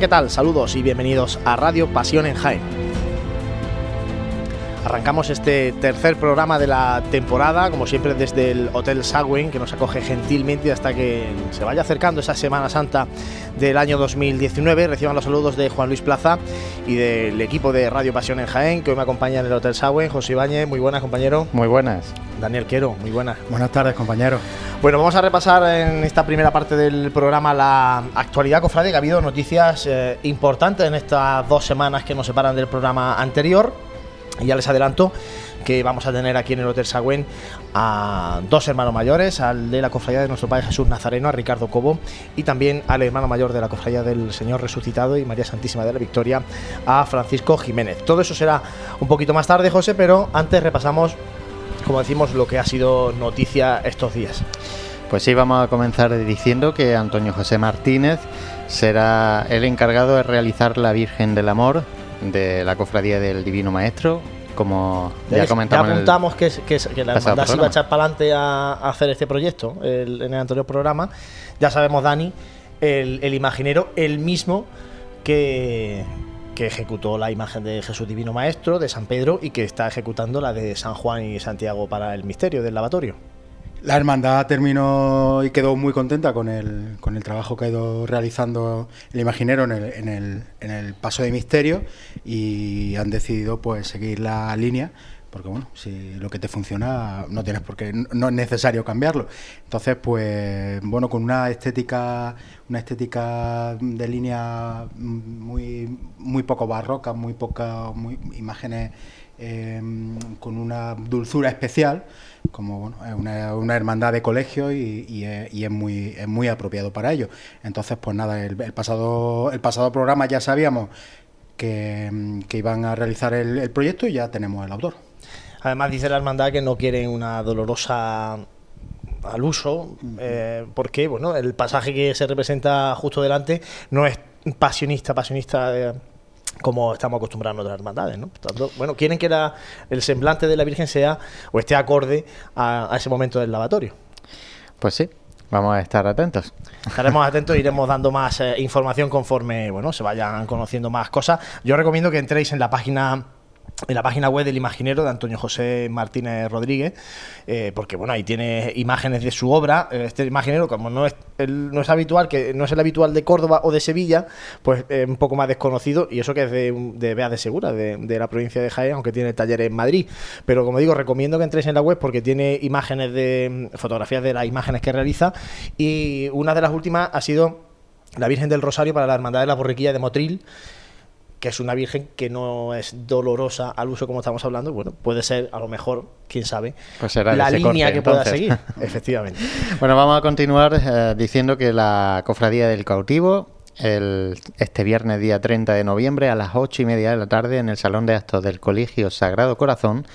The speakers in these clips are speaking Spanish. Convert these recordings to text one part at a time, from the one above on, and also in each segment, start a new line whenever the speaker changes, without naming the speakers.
¿qué tal? Saludos y bienvenidos a Radio Pasión en Jaén. Arrancamos este tercer programa de la temporada, como siempre desde el Hotel Sagüen, que nos acoge gentilmente hasta que se vaya acercando esa Semana Santa del año 2019. Reciban los saludos de Juan Luis Plaza y del equipo de Radio Pasión en Jaén, que hoy me acompaña en el Hotel Sagüen. José Ibáñez, muy buenas, compañero.
Muy buenas.
Daniel Quero, muy buenas.
Buenas tardes, compañero.
Bueno, vamos a repasar en esta primera parte del programa la actualidad, cofrade, que ha habido noticias eh, importantes en estas dos semanas que nos separan del programa anterior. Ya les adelanto que vamos a tener aquí en el Hotel Sagüen a dos hermanos mayores, al de la cofradía de nuestro Padre Jesús Nazareno, a Ricardo Cobo, y también al hermano mayor de la cofradía del Señor Resucitado y María Santísima de la Victoria, a Francisco Jiménez. Todo eso será un poquito más tarde, José, pero antes repasamos como decimos, lo que ha sido noticia estos días.
Pues sí, vamos a comenzar diciendo que Antonio José Martínez será el encargado de realizar la Virgen del Amor de la Cofradía del Divino Maestro, como ya comentamos.
Ya apuntamos que, que, la hermandad se iba a echar para adelante a, hacer este proyecto en el anterior programa. Ya sabemos, Dani, el, el imaginero, el mismo que, que ejecutó la imagen de Jesús Divino Maestro de San Pedro y que está ejecutando la de San Juan y Santiago para el misterio del lavatorio.
La hermandad terminó y quedó muy contenta con el, con el trabajo que ha ido realizando el imaginero en el, en, el, en el paso de misterio y han decidido pues seguir la línea porque bueno, si lo que te funciona no tienes por qué, no es necesario cambiarlo. Entonces, pues bueno, con una estética, una estética de línea muy, muy poco barroca, muy pocas imágenes em, con una dulzura especial, como bueno, es una, hermandad de colegio y, es, muy, es muy apropiado para ello. Entonces, pues nada, el, pasado, el pasado programa ya sabíamos que, iban a realizar el proyecto y ya tenemos el autor.
Además dice la hermandad que no quieren una dolorosa al uso, eh, porque bueno, el pasaje que se representa justo delante no es pasionista, pasionista eh, como estamos acostumbrados en otras hermandades, ¿no? bueno, quieren que el semblante de la Virgen sea o esté acorde a, ese momento del lavatorio.
Pues sí, Vamos a estar atentos.
Estaremos atentos, iremos dando más eh, información conforme bueno, se vayan conociendo más cosas. Yo recomiendo que entréis en la página en la página web del imaginero de Antonio José Martínez Rodríguez, eh, porque bueno, ahí tiene imágenes de su obra. Eh, este imaginero, como no es, el, no es habitual, que no es el habitual de Córdoba o de Sevilla, pues es un poco más desconocido, y eso que es de, de de Segura, de, la provincia de Jaén, aunque tiene talleres en Madrid. Pero como digo, recomiendo que entréis en la web porque tiene imágenes de fotografías de las imágenes que realiza, y una de las últimas ha sido la Virgen del Rosario para la Hermandad de la Borriquilla de Motril que es una virgen que no es dolorosa al uso como estamos hablando, bueno, puede ser a lo mejor, quién sabe,
pues
la línea que pueda seguir, efectivamente.
Bueno, vamos a continuar eh, diciendo que la Cofradía del Cautivo, el, este viernes día 30 de noviembre a las 8 y media de la tarde en el Salón de Actos del Colegio Sagrado Corazón,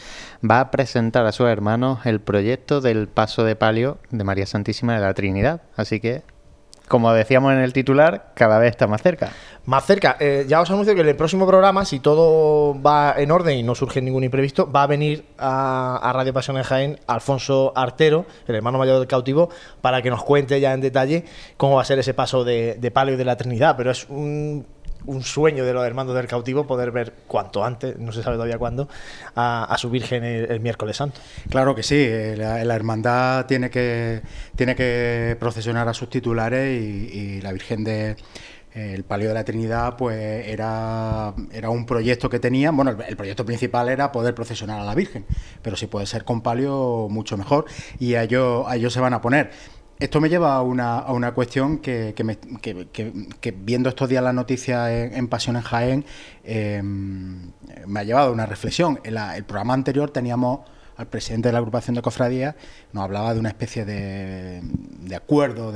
va a presentar a sus hermanos el proyecto del paso de palio de María Santísima de la Trinidad. Así que como decíamos en el titular, cada vez está más cerca.
Más cerca. Eh, ya os anuncio que en el próximo programa, si todo va en orden y no surge ningún imprevisto, va a venir a, Radio Pasión Jaén Alfonso Artero, el hermano mayor del cautivo, para que nos cuente ya en detalle cómo va a ser ese paso de, de palio y de la Trinidad. Pero es un un sueño de los hermanos del cautivo poder ver cuanto antes, no se sabe todavía cuándo, a, su Virgen el, miércoles santo.
Claro que sí, eh, la, hermandad tiene que, tiene que procesionar a sus titulares y, la Virgen de el Palio de la Trinidad pues era, era un proyecto que tenían, bueno, el, proyecto principal era poder procesionar a la Virgen, pero si puede ser con palio mucho mejor y a ellos, a ellos se van a poner. Esto me lleva a una, a una cuestión que, que, viendo estos días la noticia en, Pasión en Jaén, em, me ha llevado a una reflexión. En el programa anterior teníamos al presidente de la agrupación de cofradías, nos hablaba de una especie de, de acuerdo,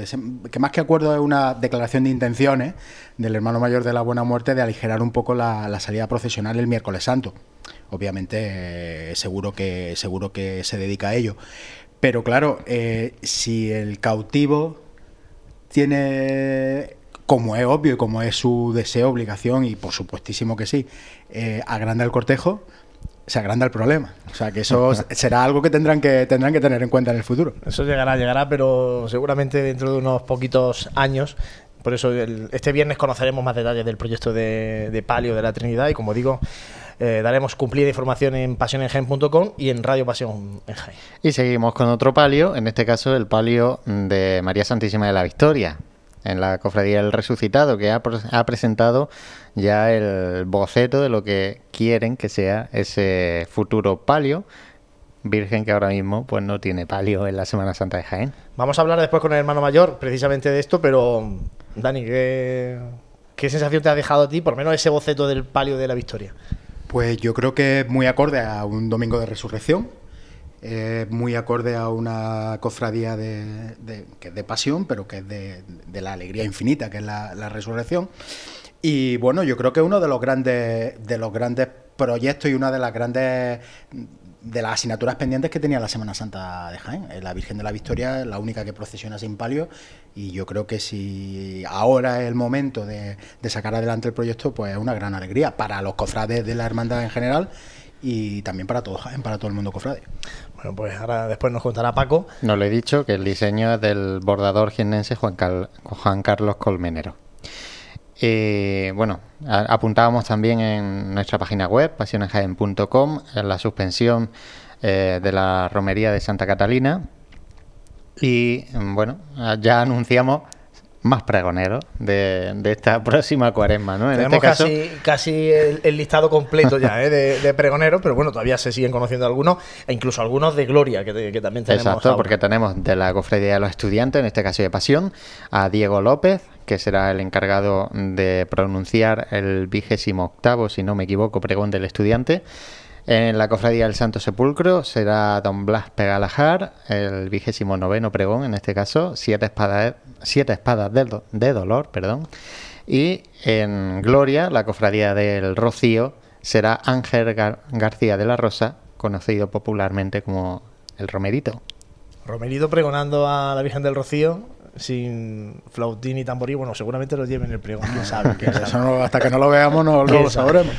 que más que acuerdo es una declaración de intenciones del hermano mayor de la Buena Muerte de aligerar un poco la, la salida procesional el miércoles santo. Obviamente, seguro, que, seguro que se dedica a ello. Pero claro, eh, si el cautivo tiene, como es obvio y como es su deseo, obligación, y por supuestísimo que sí, eh, agranda el cortejo, se agranda el problema. O sea, que eso será algo que tendrán que tendrán que tener en cuenta en el futuro.
Eso llegará, llegará, pero seguramente dentro de unos poquitos años Por eso este viernes conoceremos más detalles del proyecto de, Palio de la Trinidad y como digo, eh, daremos cumplida información en pasionengen.com y en Radio Pasión en Jaén.
Y seguimos con otro palio, en este caso el palio de María Santísima de la Victoria, en la Cofradía del Resucitado, que ha, ha, presentado ya el boceto de lo que quieren que sea ese futuro palio Virgen que ahora mismo pues no tiene palio en la Semana Santa de Jaén.
Vamos a hablar después con el hermano mayor precisamente de esto, pero Dani, ¿qué, sensación te ha dejado a ti, por lo menos ese boceto del palio de la Victoria?
Pues yo creo que es muy acorde a un domingo de resurrección, es muy acorde a una cofradía de, que es de pasión, pero que es de, la alegría infinita, que es la, la, resurrección. Y bueno, yo creo que uno de los grandes, de los grandes proyectos y una de las grandes de las asignaturas pendientes que tenía la Semana Santa de Jaén. Eh, la Virgen de la Victoria es la única que procesiona sin palio y yo creo que si ahora es el momento de, sacar adelante el proyecto, pues es una gran alegría para los cofrades de la hermandad en general y también para todo Jaén, para todo el mundo cofrade.
Bueno, pues ahora después nos contará Paco.
No le he dicho que el diseño es del bordador jiennense Juan, Juan Carlos Colmenero. Y bueno, apuntábamos también en nuestra página web, pasionesjaen.com, en la suspensión eh, de la romería de Santa Catalina. Y bueno, ya anunciamos más pregoneros de, esta próxima cuaresma, ¿no?
En este Tenemos casi, casi el, listado completo ya ¿eh? de, pregoneros, pero bueno, todavía se siguen conociendo algunos, e incluso algunos de Gloria, que, también tenemos.
Exacto, porque tenemos de la Cofradía de los Estudiantes, en este caso de Pasión, a Diego López, que será el encargado de pronunciar el vigésimo octavo, si no me equivoco, pregón del estudiante. En la cofradía del Santo Sepulcro será don Blas Pegalajar, el vigésimo noveno pregón, en este caso, siete espadas, siete espadas de, dolor, perdón. Y en Gloria, la cofradía del Rocío, será Ángel García de la Rosa, conocido popularmente como el Romerito.
Romerito pregonando a la Virgen del Rocío, sin flautín y tamborí, bueno, seguramente lo lleven el pregón, quién sabe.
hasta que no lo veamos no, lo sabremos.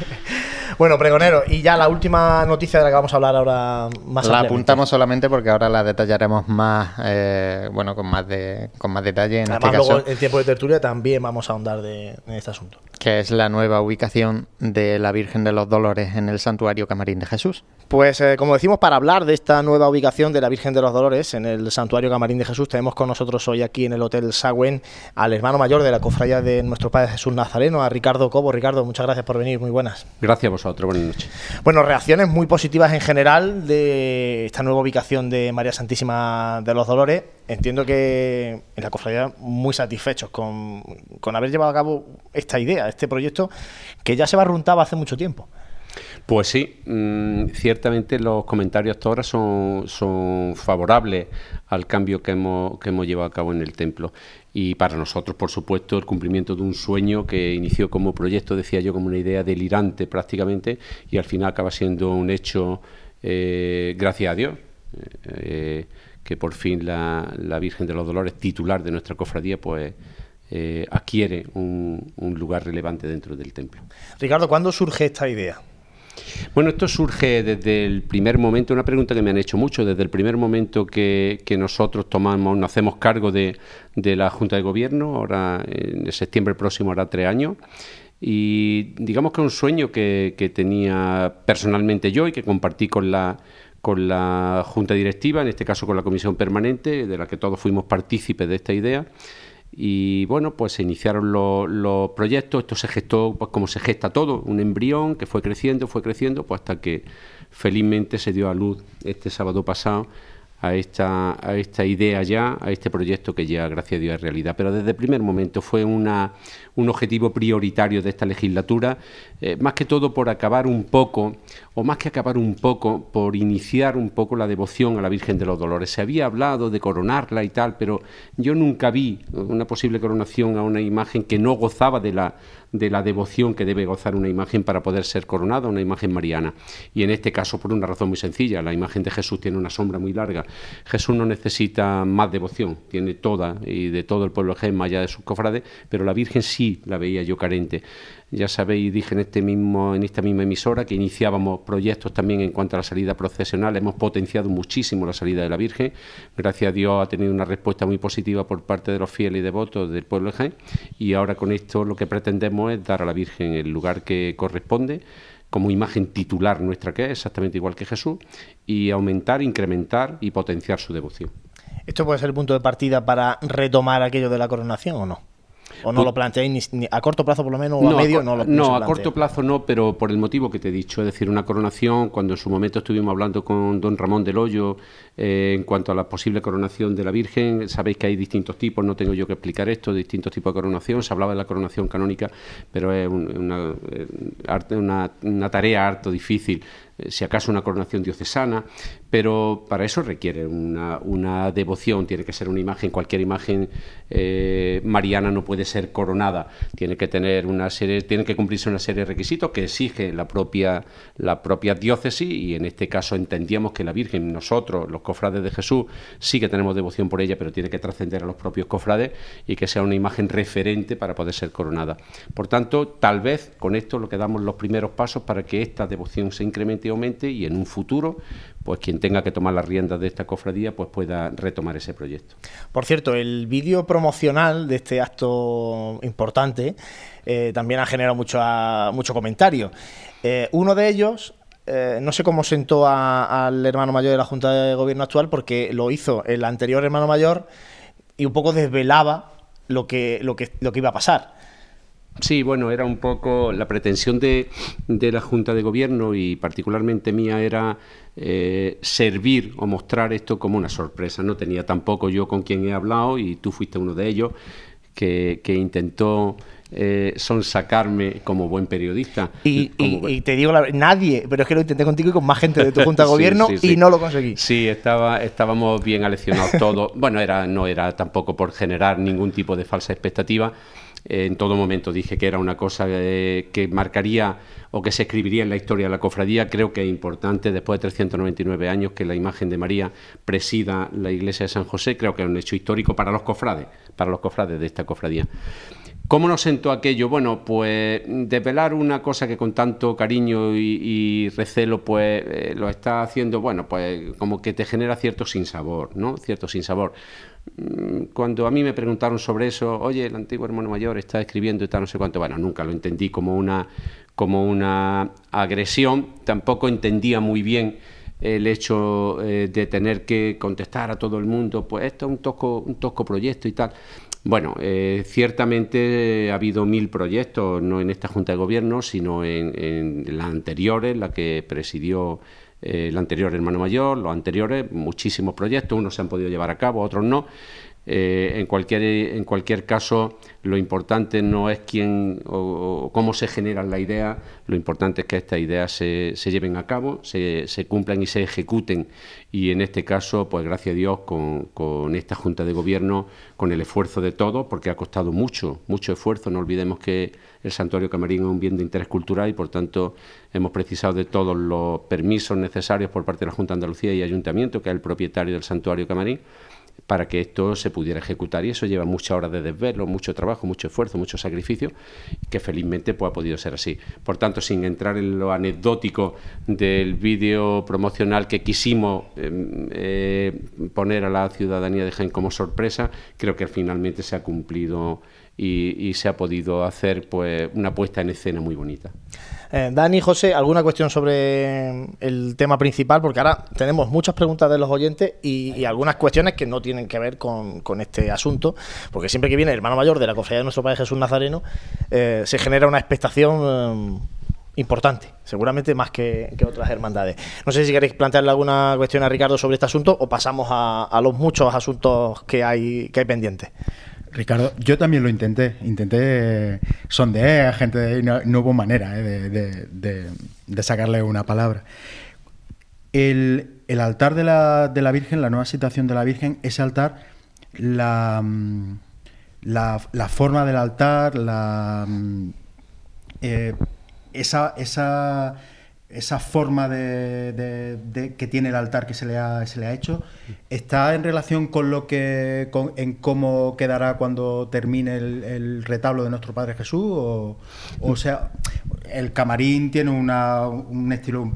Bueno, pregonero, y ya la última noticia de la que vamos a hablar ahora más
La apuntamos solamente porque ahora la detallaremos más, eh, bueno, con más de con más detalle. En
Además, este luego en tiempo de tertulia también vamos a ahondar de, en este asunto.
Que es la nueva ubicación de la Virgen de los Dolores en el Santuario Camarín de Jesús.
Pues eh, como decimos, para hablar de esta nueva ubicación de la Virgen de los Dolores en el Santuario Camarín de Jesús, tenemos con nosotros hoy aquí en el Hotel Sagüen al hermano mayor de la cofradía de nuestro Padre Jesús Nazareno, a Ricardo Cobo. Ricardo, muchas gracias por venir, muy buenas.
Gracias a vosotros, buenas noches.
Bueno, reacciones muy positivas en general de esta nueva ubicación de María Santísima de los Dolores. Entiendo que en la cofradía muy satisfechos con, con haber llevado a cabo esta idea, este proyecto que ya se barruntaba hace mucho tiempo.
Pues sí, mm, ciertamente los comentarios hasta ahora son, son favorables al cambio que hemos, que hemos llevado a cabo en el templo. Y para nosotros, por supuesto, el cumplimiento de un sueño que inició como proyecto, decía yo, como una idea delirante prácticamente, y al final acaba siendo un hecho, eh, gracias a Dios. Eh, que por fin la, la, Virgen de los Dolores, titular de nuestra cofradía, pues eh, adquiere un, un lugar relevante dentro del templo.
Ricardo, ¿cuándo surge esta idea?
Bueno, esto surge desde el primer momento, una pregunta que me han hecho mucho, desde el primer momento que, nosotros tomamos, nos hacemos cargo de, la Junta de Gobierno, ahora en septiembre próximo hará tres años. Y digamos que un sueño que, que tenía personalmente yo y que compartí con la, con la Junta Directiva, en este caso con la Comisión Permanente, de la que todos fuimos partícipes de esta idea, y bueno, pues se iniciaron los, proyectos, esto se gestó pues como se gesta todo, un embrión que fue creciendo, fue creciendo, pues hasta que felizmente se dio a luz este sábado pasado a esta, a esta idea ya, a este proyecto que ya, gracias a Dios, es realidad. Pero desde el primer momento fue una, un objetivo prioritario de esta legislatura, eh, más que todo por acabar un poco, o más que acabar un poco, por iniciar un poco la devoción a la Virgen de los Dolores. Se había hablado de coronarla y tal, pero yo nunca vi una posible coronación a una imagen que no gozaba de la, de la devoción que debe gozar una imagen para poder ser coronada, una imagen mariana. Y en este caso, por una razón muy sencilla, la imagen de Jesús tiene una sombra muy larga. Jesús no necesita más devoción, tiene toda y de todo el pueblo de más allá de sus cofrades, pero la Virgen sí la veía yo carente. Ya sabéis, dije en, este mismo, en esta misma emisora que iniciábamos proyectos también en cuanto a la salida procesional. Hemos potenciado muchísimo la salida de la Virgen. Gracias a Dios ha tenido una respuesta muy positiva por parte de los fieles y devotos del pueblo de Jaén. Y ahora con esto lo que pretendemos es dar a la Virgen el lugar que corresponde como imagen titular nuestra que es, exactamente igual que Jesús, y aumentar, incrementar y potenciar su devoción.
¿Esto puede ser el punto de partida para retomar aquello de la coronación o no? ¿O no lo planteáis ni, a corto plazo por lo menos o a medio?
No, no, a corto plazo no, pero por el motivo que te he dicho, es decir, una coronación, cuando en su momento estuvimos hablando con don Ramón del Hoyo eh, en cuanto a la posible coronación de la Virgen, sabéis que hay distintos tipos, no tengo yo que explicar esto, distintos tipos de coronación, se hablaba de la coronación canónica, pero es una, eh, una, una tarea harto difícil si acaso una coronación diocesana, pero para eso requiere una, devoción, tiene que ser una imagen, cualquier imagen eh, mariana no puede ser coronada, tiene que tener una serie, tiene que cumplirse una serie de requisitos que exige la propia, la propia diócesis y en este caso entendíamos que la Virgen, nosotros, los cofrades de Jesús, sí que tenemos devoción por ella, pero tiene que trascender a los propios cofrades y que sea una imagen referente para poder ser coronada. Por tanto, tal vez con esto lo que damos los primeros pasos para que esta devoción se incremente y en un futuro, pues quien tenga que tomar las riendas de esta cofradía, pues pueda retomar ese proyecto.
Por cierto, el vídeo promocional de este acto importante eh, también ha generado mucho, mucho comentario. Eh, uno de ellos eh, no sé cómo sentó al hermano mayor de la Junta de Gobierno actual, porque lo hizo el anterior hermano mayor y un poco desvelaba lo que, lo que, lo que iba a pasar.
Sí, bueno, era un poco la pretensión de, de la Junta de Gobierno y particularmente mía era eh, servir o mostrar esto como una sorpresa. No tenía tampoco yo con quien he hablado y tú fuiste uno de ellos que, que intentó eh, sonsacarme como buen periodista.
Y, te digo, la, nadie, pero es que lo intenté contigo y con más gente de tu junta de gobierno y no lo conseguí.
Sí, estaba, estábamos bien aleccionados todos. bueno, era, no era tampoco por generar ningún tipo de falsa expectativa. En todo momento dije que era una cosa eh, que marcaría o que se escribiría en la historia de la cofradía. Creo que es importante, después de 399 años, que la imagen de María presida la iglesia de San José. Creo que es un hecho histórico para los cofrades, para los cofrades de esta cofradía. ¿Cómo nos sentó aquello? Bueno, pues desvelar una cosa que con tanto cariño y, recelo pues eh, lo está haciendo, bueno, pues como que te genera cierto sinsabor, ¿no? Cierto sinsabor. Mm, cuando a mí me preguntaron sobre eso, oye, el antiguo hermano mayor está escribiendo y tal, no sé cuánto, bueno, nunca lo entendí como una, como una agresión, tampoco entendía muy bien el hecho eh, de tener que contestar a todo el mundo, pues esto es un tosco, un tosco proyecto y tal. Bueno, eh, ciertamente ha habido mil proyectos, no en esta Junta de Gobierno, sino en, en las anteriores, la que presidió el anterior hermano mayor, los anteriores, muchísimos proyectos, unos se han podido llevar a cabo, otros no. Eh, en, cualquier, en cualquier caso, lo importante no es quién o, cómo se genera la idea, lo importante es que estas ideas se, se lleven a cabo, se, se, cumplan y se ejecuten. Y en este caso, pues gracias a Dios, con, con, esta Junta de Gobierno, con el esfuerzo de todos, porque ha costado mucho, mucho esfuerzo. No olvidemos que el Santuario Camarín es un bien de interés cultural y, por tanto, hemos precisado de todos los permisos necesarios por parte de la Junta de Andalucía y Ayuntamiento, que es el propietario del Santuario Camarín para que esto se pudiera ejecutar. Y eso lleva muchas horas de desvelo, mucho trabajo, mucho esfuerzo, mucho sacrificio, que felizmente pues, ha podido ser así. Por tanto, sin entrar en lo anecdótico del vídeo promocional que quisimos em, eh, poner a la ciudadanía de Jaén como sorpresa, creo que finalmente se ha cumplido y, se ha podido hacer pues, una puesta en escena muy bonita.
Eh, Dani, José, ¿alguna cuestión sobre el tema principal? Porque ahora tenemos muchas preguntas de los oyentes y, algunas cuestiones que no tienen que ver con, este asunto, porque siempre que viene el hermano mayor de la cofradía de nuestro Padre Jesús Nazareno, eh, se genera una expectación eh, importante, seguramente más que, otras hermandades. No sé si queréis plantearle alguna cuestión a Ricardo sobre este asunto o pasamos a, a los muchos asuntos que hay, que hay pendientes.
Ricardo, yo también lo intenté. Intenté sondear a gente y no, hubo manera eh, de, sacarle una palabra. El, altar de la, de la, Virgen, la nueva situación de la Virgen, ese altar, la, la, forma del altar, la, eh, esa, esa, esa forma de, que tiene el altar que se le ha, se le ha hecho, ¿está en relación con lo que en cómo quedará cuando termine el, retablo de nuestro Padre Jesús? O, o sea, el camarín tiene una, un estilo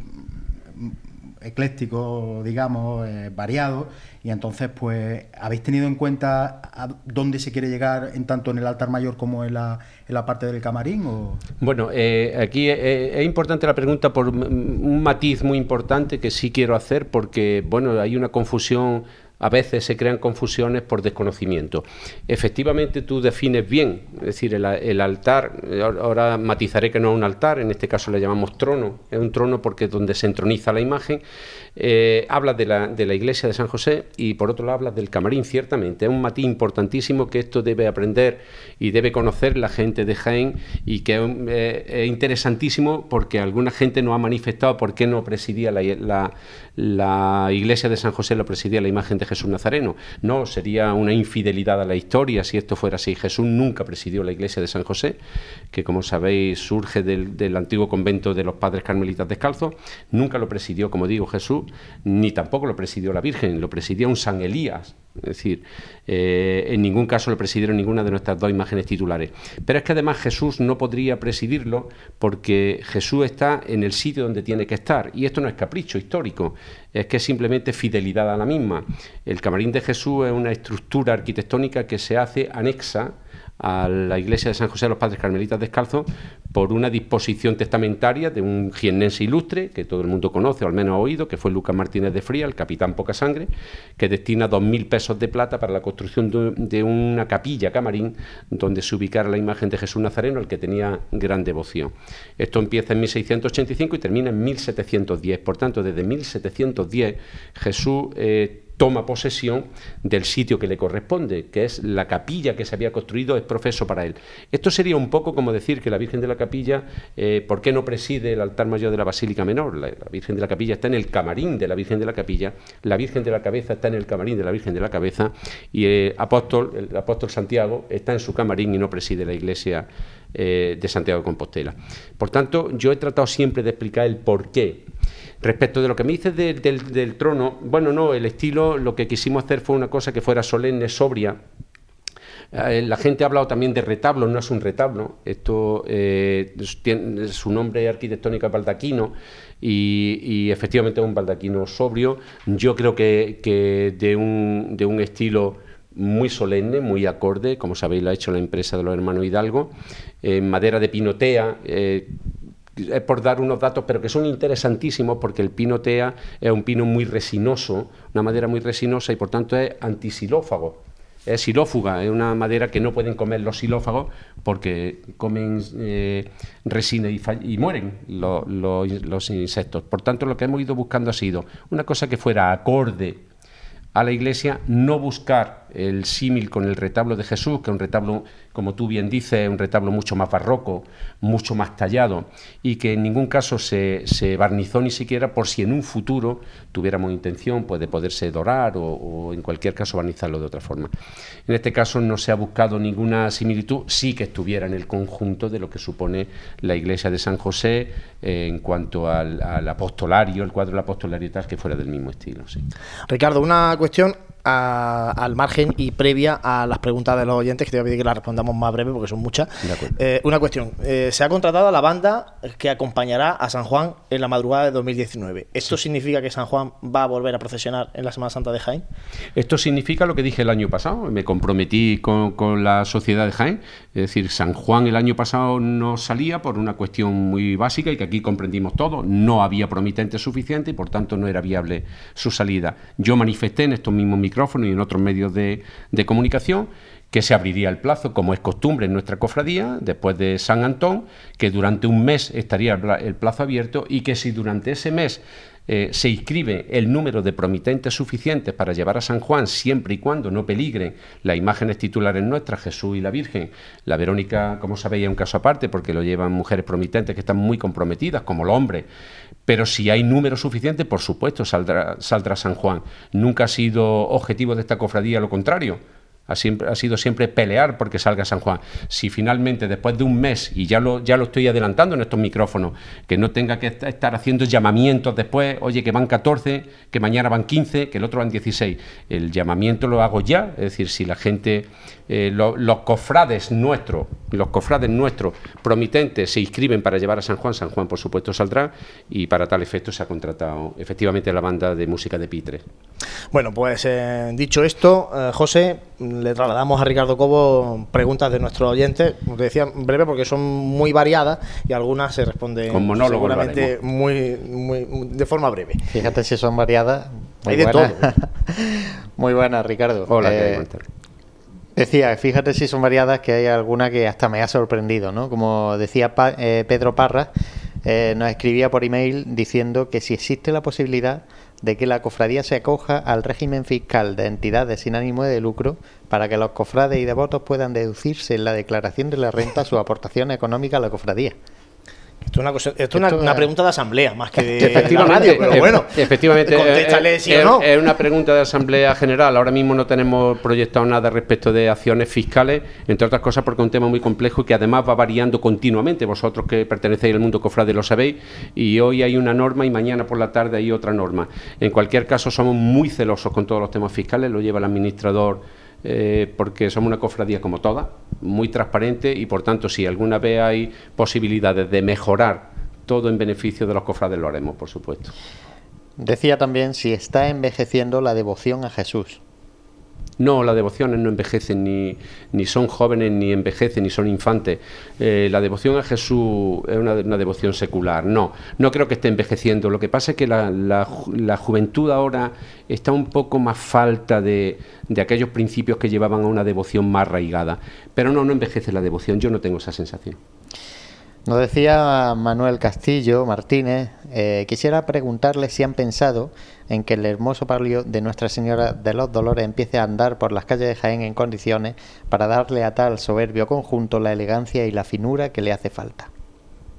ecléctico, digamos, eh, variado, y entonces, pues, ¿habéis tenido en cuenta a dónde se quiere llegar, en tanto en el altar mayor como en la, en la parte del camarín? O?
Bueno, eh, aquí eh, es importante la pregunta por un matiz muy importante que sí quiero hacer, porque, bueno, hay una confusión a veces se crean confusiones por desconocimiento. Efectivamente, tú defines bien, es decir, el, altar, ahora matizaré que no es un altar, en este caso le llamamos trono, es un trono porque es donde se entroniza la imagen, eh, hablas de la, de la, iglesia de San José y por otro lado hablas del camarín, ciertamente. Es un matiz importantísimo que esto debe aprender y debe conocer la gente de Jaén y que eh, es interesantísimo porque alguna gente nos ha manifestado por qué no presidía la, la, iglesia de San José, lo presidía la imagen de Jesús Nazareno. No, sería una infidelidad a la historia si esto fuera así. Jesús nunca presidió la iglesia de San José, que como sabéis surge del, antiguo convento de los padres carmelitas descalzos. Nunca lo presidió, como digo, Jesús ni tampoco lo presidió la Virgen, lo presidió un San Elías. Es decir, eh, en ningún caso lo presidieron ninguna de nuestras dos imágenes titulares. Pero es que además Jesús no podría presidirlo porque Jesús está en el sitio donde tiene que estar. Y esto no es capricho histórico, es que es simplemente fidelidad a la misma. El camarín de Jesús es una estructura arquitectónica que se hace anexa a la iglesia de San José de los Padres Carmelitas Descalzos por una disposición testamentaria de un jiennense ilustre, que todo el mundo conoce o al menos ha oído, que fue Lucas Martínez de Fría, el capitán Poca Sangre, que destina dos mil pesos de plata para la construcción de, una capilla camarín donde se ubicara la imagen de Jesús Nazareno, al que tenía gran devoción. Esto empieza en 1685 y termina en 1710. Por tanto, desde 1710 Jesús eh, toma posesión del sitio que le corresponde, que es la capilla que se había construido, es profeso para él. Esto sería un poco como decir que la Virgen de la Capilla, eh, ¿por qué no preside el altar mayor de la Basílica Menor? La, Virgen de la Capilla está en el camarín de la Virgen de la Capilla, la Virgen de la Cabeza está en el camarín de la Virgen de la Cabeza y el apóstol, el apóstol Santiago está en su camarín y no preside la iglesia eh, de Santiago de Compostela. Por tanto, yo he tratado siempre de explicar el por qué Respecto de lo que me dices del, trono, bueno, no, el estilo, lo que quisimos hacer fue una cosa que fuera solemne, sobria, eh, la gente ha hablado también de retablo, no es un retablo, esto eh, tiene, su nombre arquitectónico es baldaquino y, efectivamente es un baldaquino sobrio, yo creo que, de, un, de, un, estilo muy solemne, muy acorde, como sabéis lo ha hecho la empresa de los hermanos Hidalgo, en madera de pinotea, eh, es por dar unos datos, pero que son interesantísimos porque el pino tea es un pino muy resinoso, una madera muy resinosa y por tanto es antisilófago. Es silófuga, es una madera que no pueden comer los silófagos porque comen eh, resina y, mueren los insectos. Por tanto, lo que hemos ido buscando ha sido una cosa que fuera acorde a la Iglesia, no buscar el símil con el retablo de Jesús, que es un retablo, como tú bien dices, un retablo mucho más barroco, mucho más tallado, y que en ningún caso se, se barnizó ni siquiera por si en un futuro tuviéramos intención pues, de poderse dorar o, en cualquier caso barnizarlo de otra forma. En este caso no se ha buscado ninguna similitud, sí que estuviera en el conjunto de lo que supone la Iglesia de San José eh, en cuanto al, apostolario, el cuadro del apostolario y tal, que fuera del mismo estilo.
Ricardo, una cuestión al margen y previa a las preguntas de los oyentes, que te voy a pedir que las respondamos más breve porque son muchas. Eh, una cuestión. Eh, se ha contratado a la banda que acompañará a San Juan en la madrugada de 2019. ¿Esto significa que San Juan va a volver a procesionar en la Semana Santa de Jaén?
Esto significa lo que dije el año pasado. Me comprometí con, con la sociedad de Jaén. Es decir, San Juan el año pasado no salía por una cuestión muy básica y que aquí comprendimos todo. No había promitente suficiente y por tanto no era viable su salida. Yo manifesté en estos mismos y en otros medios de, comunicación que se abriría el plazo, como es costumbre en nuestra cofradía, después de San Antón, que durante un mes estaría el plazo abierto y que si durante ese mes eh, se inscribe el número de promitentes suficientes para llevar a San Juan, siempre y cuando no peligren las imágenes titulares nuestras, Jesús y la Virgen. La Verónica, como sabéis, es un caso aparte porque lo llevan mujeres promitentes que están muy comprometidas, como los hombres. Pero si hay número suficiente, por supuesto, saldrá, saldrá San Juan. Nunca ha sido objetivo de esta cofradía lo contrario ha, sido siempre pelear porque salga San Juan. Si finalmente, después de un mes, y ya lo, ya lo estoy adelantando en estos micrófonos, que no tenga que estar haciendo llamamientos después, oye, que van 14, que mañana van 15, que el otro van 16. El llamamiento lo hago ya, es decir, si la gente, eh, los cofrades nuestros, los cofrades nuestros promitentes se inscriben para llevar a San Juan, San Juan por supuesto saldrá, y para tal efecto se ha contratado efectivamente la banda de música de Pitre.
Bueno, pues eh, dicho esto, eh, José, le trasladamos a Ricardo Cobo preguntas de nuestros oyentes, como te decía, breve porque son muy variadas y algunas se responden seguramente muy, muy, de forma breve.
Fíjate si son variadas.
Hay de todo.
muy buenas, Ricardo.
Hola, eh,
Decía, fíjate si son variadas, que hay alguna que hasta me ha sorprendido, ¿no? Como decía eh, Pedro Parra, eh, nos escribía por email diciendo que si existe la posibilidad de que la cofradía se acoja al régimen fiscal de entidades sin ánimo de lucro para que los cofrades y devotos puedan deducirse en la declaración de la renta su aportación económica a la cofradía.
Esto es una, pregunta de asamblea, más que de
efectivamente, pero bueno, efectivamente, es, una pregunta de asamblea general. Ahora mismo no tenemos proyectado nada respecto de acciones fiscales, entre otras cosas porque es un tema muy complejo y que además va variando continuamente. Vosotros que pertenecéis al mundo cofrade lo sabéis, y hoy hay una norma y mañana por la tarde hay otra norma. En cualquier caso, somos muy celosos con todos los temas fiscales, lo lleva el administrador eh, porque somos una cofradía como toda, muy transparente y por tanto si alguna vez hay posibilidades de mejorar todo en beneficio de los cofrades lo haremos, por supuesto.
Decía también si está envejeciendo la devoción a Jesús.
No, las devociones no envejecen, ni, ni son jóvenes, ni envejecen, ni son infantes. Eh, la devoción a Jesús es una, devoción secular. No, no creo que esté envejeciendo. Lo que pasa es que la, la, juventud ahora está un poco más falta de, de, aquellos principios que llevaban a una devoción más arraigada. Pero no, no envejece la devoción. Yo no tengo esa sensación.
Nos decía Manuel Castillo Martínez, eh, quisiera preguntarle si han pensado en que el hermoso palio de Nuestra Señora de los Dolores empiece a andar por las calles de Jaén en condiciones para darle a tal soberbio conjunto la elegancia y la finura que le hace falta.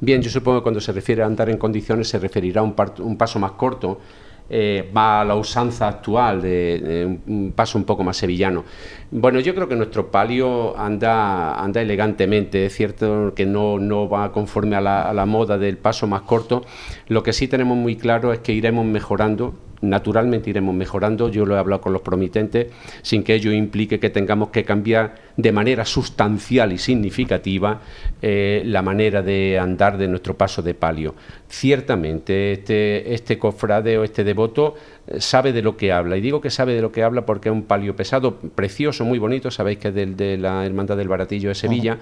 Bien, yo supongo que cuando se refiere a andar en condiciones se referirá a un, un paso más corto eh, va a la usanza actual de, un paso un poco más sevillano. Bueno, yo creo que nuestro palio anda, anda elegantemente, es cierto que no, no va conforme a la, a la moda del paso más corto, lo que sí tenemos muy claro es que iremos mejorando naturalmente iremos mejorando, yo lo he hablado con los promitentes, sin que ello implique que tengamos que cambiar de manera sustancial y significativa eh, la manera de andar de nuestro paso de palio. Ciertamente, este, este cofrade o este devoto eh, sabe de lo que habla, y digo que sabe de lo que habla porque es un palio pesado, precioso, muy bonito, sabéis que es del, de la Hermandad del Baratillo de Sevilla,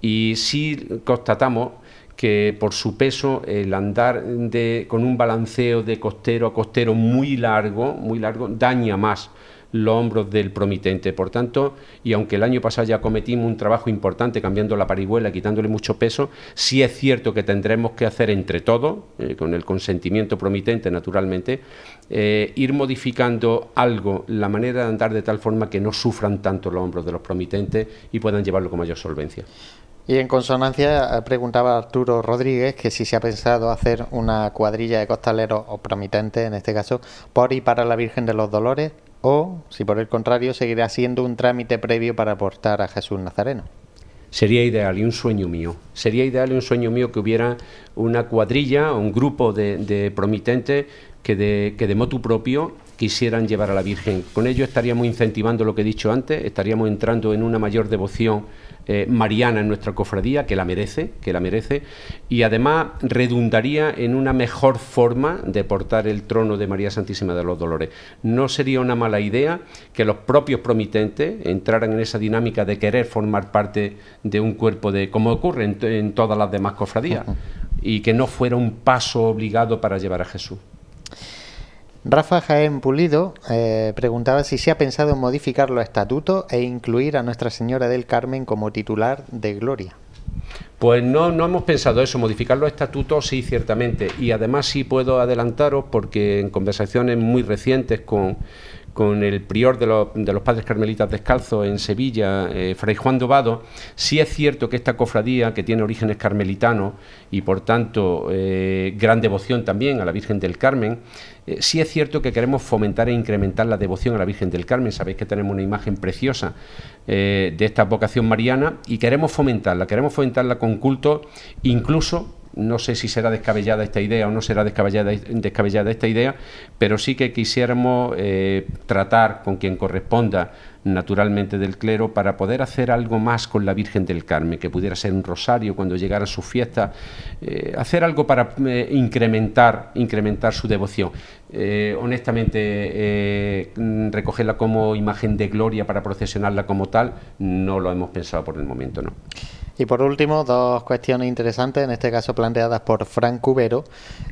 y sí constatamos que por su peso el andar de, con un balanceo de costero a costero muy largo, muy largo, daña más los hombros del promitente. Por tanto, y aunque el año pasado ya cometimos un trabajo importante cambiando la parihuela, quitándole mucho peso, sí es cierto que tendremos que hacer entre todos, eh, con el consentimiento promitente naturalmente, eh, ir modificando algo, la manera de andar de tal forma que no sufran tanto los hombros de los promitentes y puedan llevarlo con mayor solvencia.
Y en consonancia eh, preguntaba Arturo Rodríguez que si se ha pensado hacer una cuadrilla de costaleros o promitentes, en este caso, por y para la Virgen de los Dolores, o si por el contrario seguirá siendo un trámite previo para aportar a Jesús Nazareno.
Sería ideal y un sueño mío. Sería ideal y un sueño mío que hubiera una cuadrilla, un grupo de, promitentes que de, que de motu propio quisieran llevar a la Virgen. Con ello estaríamos incentivando lo que he dicho antes, estaríamos entrando en una mayor devoción eh, mariana en nuestra cofradía, que la merece, que la merece, y además redundaría en una mejor forma de portar el trono de María Santísima de los Dolores. No sería una mala idea que los propios promitentes entraran en esa dinámica de querer formar parte de un cuerpo de, como ocurre en todas las demás cofradías, y que no fuera un paso obligado para llevar a Jesús.
Rafa Jaén Pulido eh, preguntaba si se ha pensado en modificar los estatutos e incluir a Nuestra Señora del Carmen como titular de Gloria.
Pues no, no hemos pensado eso, modificar los estatutos sí, ciertamente. Y además sí puedo adelantaros, porque en conversaciones muy recientes con, con el prior de los, de los padres carmelitas descalzos en Sevilla, eh, Fray Juan Dobado, sí es cierto que esta cofradía, que tiene orígenes carmelitanos y por tanto eh, gran devoción también a la Virgen del Carmen, eh, sí es cierto que queremos fomentar e incrementar la devoción a la Virgen del Carmen. Sabéis que tenemos una imagen preciosa de esta vocación mariana y queremos fomentarla, queremos fomentarla con culto, incluso no sé si será descabellada esta idea o no será descabellada, descabellada esta idea, pero sí que quisiéramos eh, tratar con quien corresponda naturalmente del clero para poder hacer algo más con la Virgen del Carmen, que pudiera ser un rosario cuando llegara su fiesta, eh, hacer algo para eh, incrementar, incrementar su devoción. honestamente, recogerla como imagen de gloria para procesionarla como tal, no lo hemos pensado por el momento, ¿no?
Y por último, dos cuestiones interesantes, en este caso planteadas por Frank Cubero.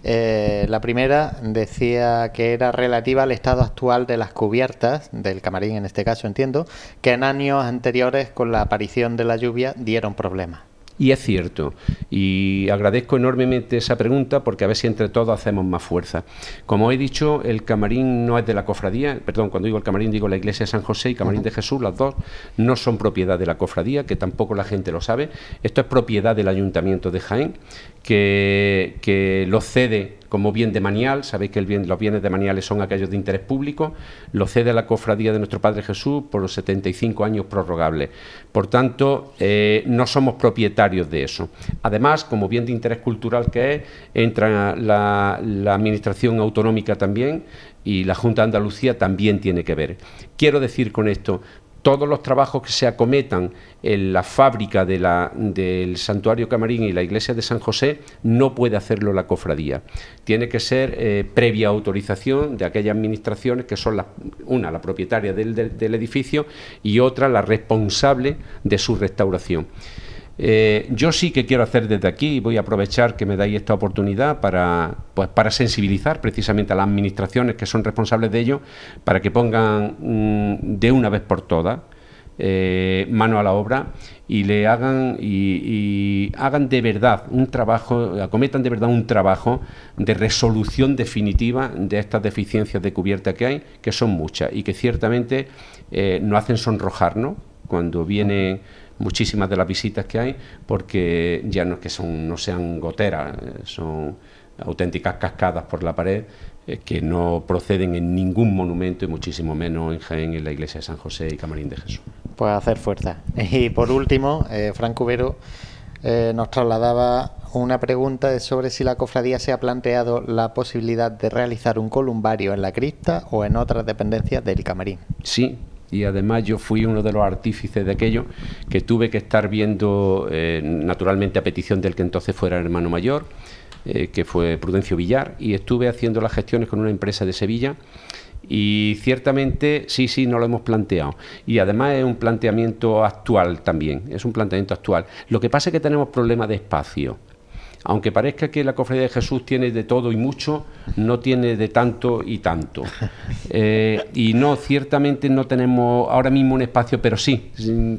Eh, la primera decía que era relativa al estado actual de las cubiertas, del camarín en este caso entiendo, que en años anteriores con la aparición de la lluvia dieron problemas.
Y es cierto, y agradezco enormemente esa pregunta porque a ver si entre todos hacemos más fuerza. Como he dicho, el camarín no es de la cofradía, perdón, cuando digo el camarín digo la iglesia de San José y camarín de Jesús, las dos no son propiedad de la cofradía, que tampoco la gente lo sabe. Esto es propiedad del ayuntamiento de Jaén, que, que lo cede como bien de manial, sabéis que el bien, los bienes de maniales son aquellos de interés público, lo cede la cofradía de nuestro Padre Jesús por los 75 años prorrogables. Por tanto, eh, no somos propietarios de eso. Además, como bien de interés cultural que es, entra la, la Administración Autonómica también y la Junta de Andalucía también tiene que ver. Quiero decir con esto, todos los trabajos que se acometan en la fábrica del santuario Camarín y la iglesia de San José no puede hacerlo la cofradía. Tiene que ser eh, previa autorización de aquellas administraciones que son una la propietaria del, edificio y otra la responsable de su restauración. Eh, yo sí que quiero hacer desde aquí, y voy a aprovechar que me dais esta oportunidad para, pues, para sensibilizar precisamente a las administraciones que son responsables de ello, para que pongan mm, de una vez por todas eh, mano a la obra y le hagan y, hagan de verdad un trabajo, acometan de verdad un trabajo de resolución definitiva de estas deficiencias de cubierta que hay, que son muchas y que ciertamente eh, nos hacen sonrojarnos cuando vienen muchísimas de las visitas que hay, porque ya no es que son, no sean goteras, eh, son auténticas cascadas por la pared eh, que no proceden en ningún monumento y muchísimo menos en Jaén, en la iglesia de San José y Camarín de Jesús.
Pues hacer fuerza. Y por último, eh, Frank Cubero eh, nos trasladaba una pregunta sobre si la cofradía se ha planteado la posibilidad de realizar un columbario en la cripta o en otras dependencias del camarín.
Sí, y además yo fui uno de los artífices de aquello que tuve que estar viendo eh, naturalmente a petición del que entonces fuera el hermano mayor, eh, que fue Prudencio Villar, y estuve haciendo las gestiones con una empresa de Sevilla. Y ciertamente sí, sí, no lo hemos planteado. Y además es un planteamiento actual también, es un planteamiento actual. Lo que pasa es que tenemos problemas de espacio aunque parezca que la cofradía de Jesús tiene de todo y mucho, no tiene de tanto y tanto. Eh, y no, ciertamente no tenemos ahora mismo un espacio, pero sí,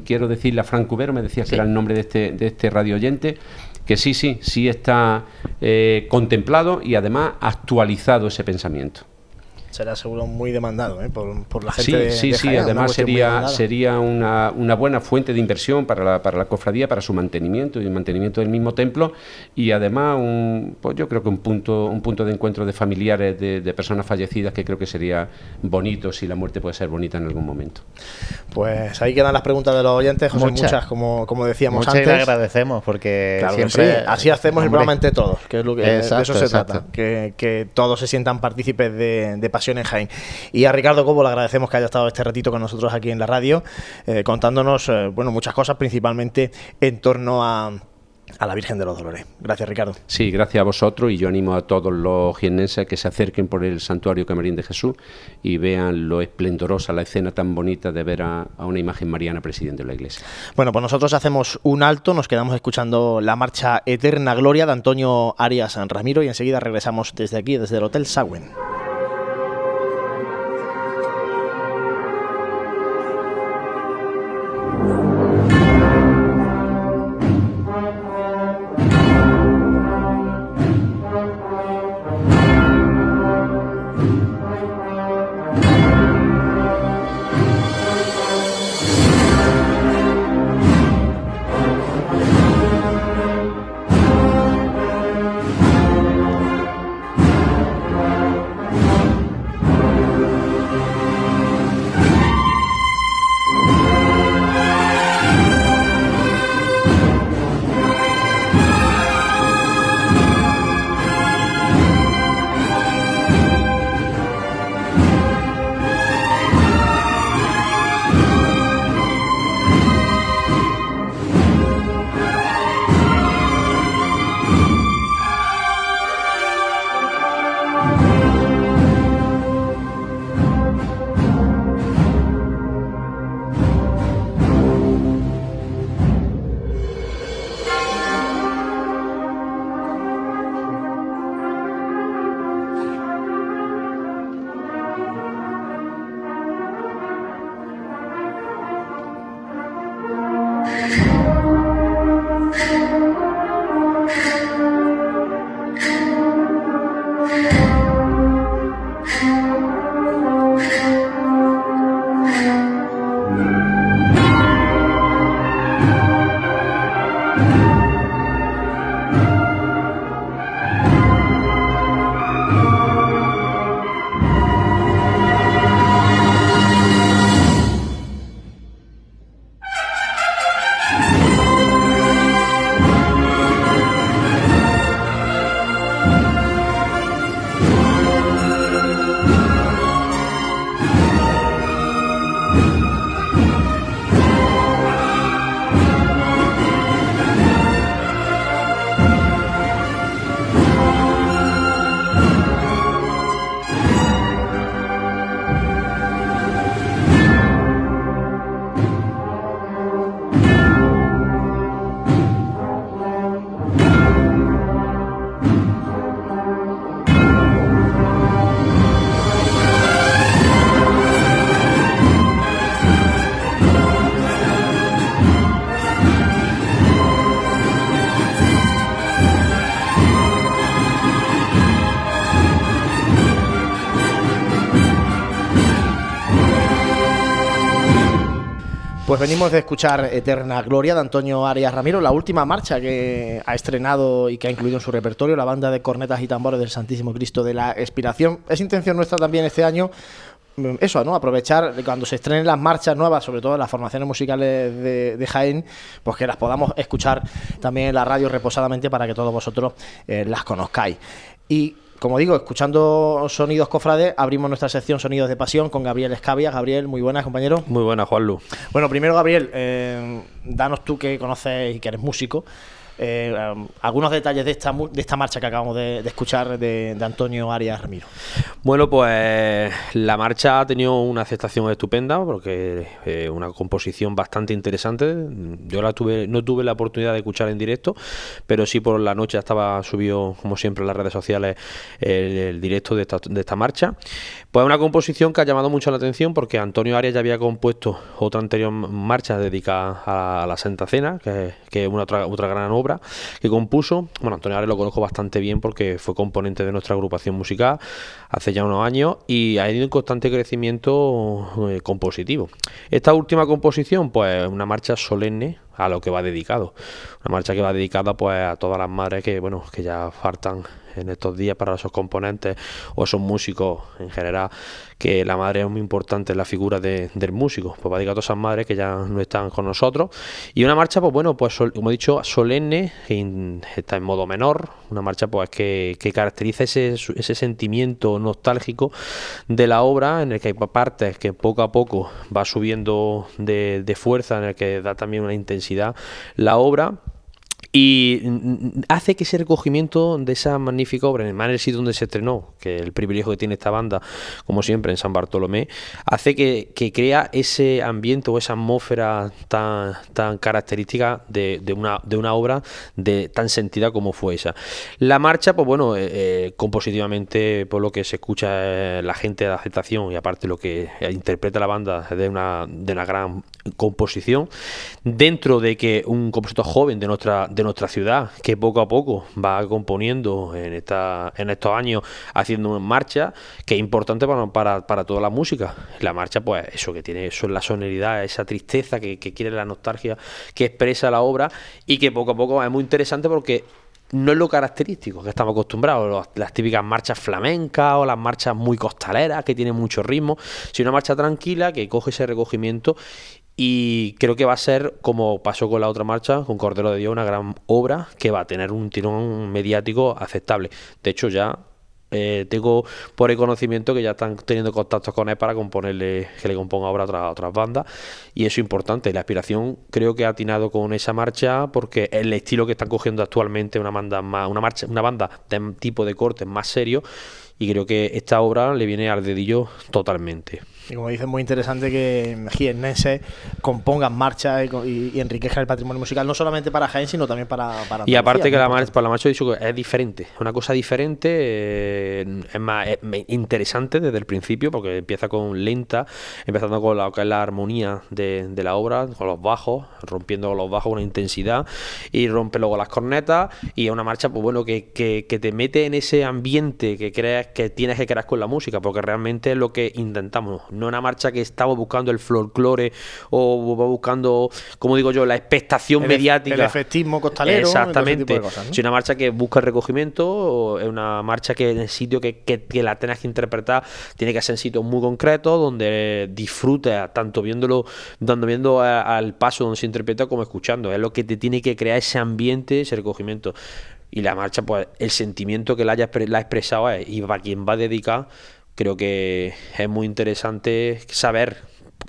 quiero decirle a Frank Cubero, me decía que era el nombre de este, de este radio oyente, que sí, sí, sí está eh, contemplado y además actualizado ese pensamiento
será seguro muy demandado ¿eh? por, la gente.
Sí, sí, sí. Además sería, sería una, una, buena fuente de inversión para la, para la cofradía, para su mantenimiento y el mantenimiento del mismo templo y además un, pues yo creo que un punto, un punto de encuentro de familiares de, de personas fallecidas que creo que sería bonito si la muerte puede ser bonita en algún momento.
Pues ahí quedan las preguntas de los oyentes, José, muchas, como, como decíamos
muchas antes. agradecemos porque siempre
así hacemos el programa entre todos, que es lo que de eso se trata, que, que, todos se sientan partícipes de, de en Jaén. Y a Ricardo Cobo le agradecemos que haya estado este ratito con nosotros aquí en la radio, eh, contándonos eh, bueno, muchas cosas, principalmente en torno a a la Virgen de los Dolores. Gracias, Ricardo.
Sí, gracias a vosotros y yo animo a todos los jiennenses a que se acerquen por el Santuario Camarín de Jesús y vean lo esplendorosa, la escena tan bonita de ver a, a, una imagen mariana presidente de la Iglesia.
Bueno, pues nosotros hacemos un alto, nos quedamos escuchando la marcha Eterna Gloria de Antonio Arias San Ramiro y enseguida regresamos desde aquí, desde el Hotel Sagüen. Pues venimos de escuchar Eterna Gloria de Antonio Arias Ramiro, la última marcha que ha estrenado y que ha incluido en su repertorio la banda de cornetas y tambores del Santísimo Cristo de la Expiración. Es intención nuestra también este año mm, eso, ¿no? Aprovechar cuando se estrenen las marchas nuevas, sobre todo las formaciones musicales de, Jaén, pues que las podamos escuchar también en la radio reposadamente para que todos vosotros eh, las conozcáis. Y como digo, escuchando sonidos cofrades, abrimos nuestra sección Sonidos de Pasión con Gabriel Escavia. Gabriel, muy buenas, compañero.
Muy buenas, Juanlu.
Bueno, primero, Gabriel, eh, danos tú que conoces y que eres músico. Eh, algunos detalles de esta, de esta marcha que acabamos de, escuchar de, Antonio Arias Ramiro.
Bueno, pues la marcha ha tenido una aceptación estupenda porque eh, una composición bastante interesante. Yo la tuve, no tuve la oportunidad de escuchar en directo, pero sí por la noche estaba subido, como siempre, en las redes sociales el, directo de esta, de esta marcha. Pues una composición que ha llamado mucho la atención porque Antonio Arias ya había compuesto otra anterior marcha dedicada a la Santa Cena, que, es una otra, otra gran obra que compuso. Bueno, Antonio Ares lo conozco bastante bien porque fue componente de nuestra agrupación musical hace ya unos años y ha ido en constante crecimiento eh, compositivo. Esta última composición, pues una marcha solemne a lo que va dedicado. Una marcha que va dedicada pues a todas las madres que bueno, que ya faltan en estos días para esos componentes o esos músicos en general, que la madre es muy importante en la figura del músico. Pues va a esas madres que ya no están con nosotros. Y una marcha, pues bueno, pues como he dicho, solemne, está en modo menor, una marcha pues que, caracteriza ese, ese sentimiento nostálgico de la obra, en el que hay partes que poco a poco va subiendo de, de fuerza, en el que da también una intensidad la obra y hace que ese recogimiento de esa magnífica obra en el sitio donde se estrenó, que el privilegio que tiene esta banda, como siempre en San Bartolomé, hace que, crea ese ambiente o esa atmósfera tan, tan característica de, una, de una obra de tan sentida como fue esa. La marcha, pues bueno, eh, eh, compositivamente, por lo que se escucha eh, la gente de aceptación y aparte lo que interpreta la banda de una, de una gran composición, dentro de que un compositor joven de nuestra de nuestra ciudad, que poco a poco va componiendo en, esta, en estos años, haciendo una marcha, que es importante para, para, toda la música. La marcha, pues eso que tiene, eso es la sonoridad, esa tristeza que, quiere la nostalgia, que expresa la obra y que poco a poco es muy interesante porque no es lo característico que estamos acostumbrados, las típicas marchas flamencas o las marchas muy costaleras que tienen mucho ritmo, sino una marcha tranquila que coge ese recogimiento y creo que va a ser, como pasó con la otra marcha, con Cordero de Dios, una gran obra que va a tener un tirón mediático aceptable. De hecho, ya eh, tengo por el conocimiento que ya están teniendo contactos con él para componerle, que le componga obra a otras, bandas. Y eso es importante. La aspiración creo que ha atinado con esa marcha porque el estilo que están cogiendo actualmente una banda más, una marcha, una banda de tipo de corte más serio. Y creo que esta obra le viene al dedillo totalmente.
Y como dices, muy interesante que jiennenses compongan marcha y, y- y enriquezcan el patrimonio musical, no solamente para Jaén, sino también para. para
Y aparte que la marcha, pues la marcha he dicho que es diferente, es una cosa diferente, eh, es más es interesante desde el principio porque empieza con lenta, empezando con lo que es la armonía de, de la obra, con los bajos, rompiendo los bajos con una intensidad y rompe luego las cornetas y es una marcha pues bueno que, que, que te mete en ese ambiente que crees que tienes que crear con la música porque realmente es lo que intentamos, no una marcha que estamos buscando el folclore o buscando, como digo yo, la expectación
El
mediática.
el efectismo costalero,
Exactamente. Si una marcha que busca el recogimiento, o es una marcha que en el sitio que, que- que la tengas que interpretar tiene que ser en sitios muy concretos, donde disfrutes tanto viéndolo, dando viendo al paso donde se interpreta como escuchando. Es lo que te tiene que crear ese ambiente, ese recogimiento. Y la marcha, pues el sentimiento que la haya la ha expresado es, y para quien va a dedicar, creo que es muy interesante saber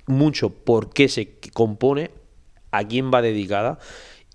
mucho por qué se compone, a quién va dedicada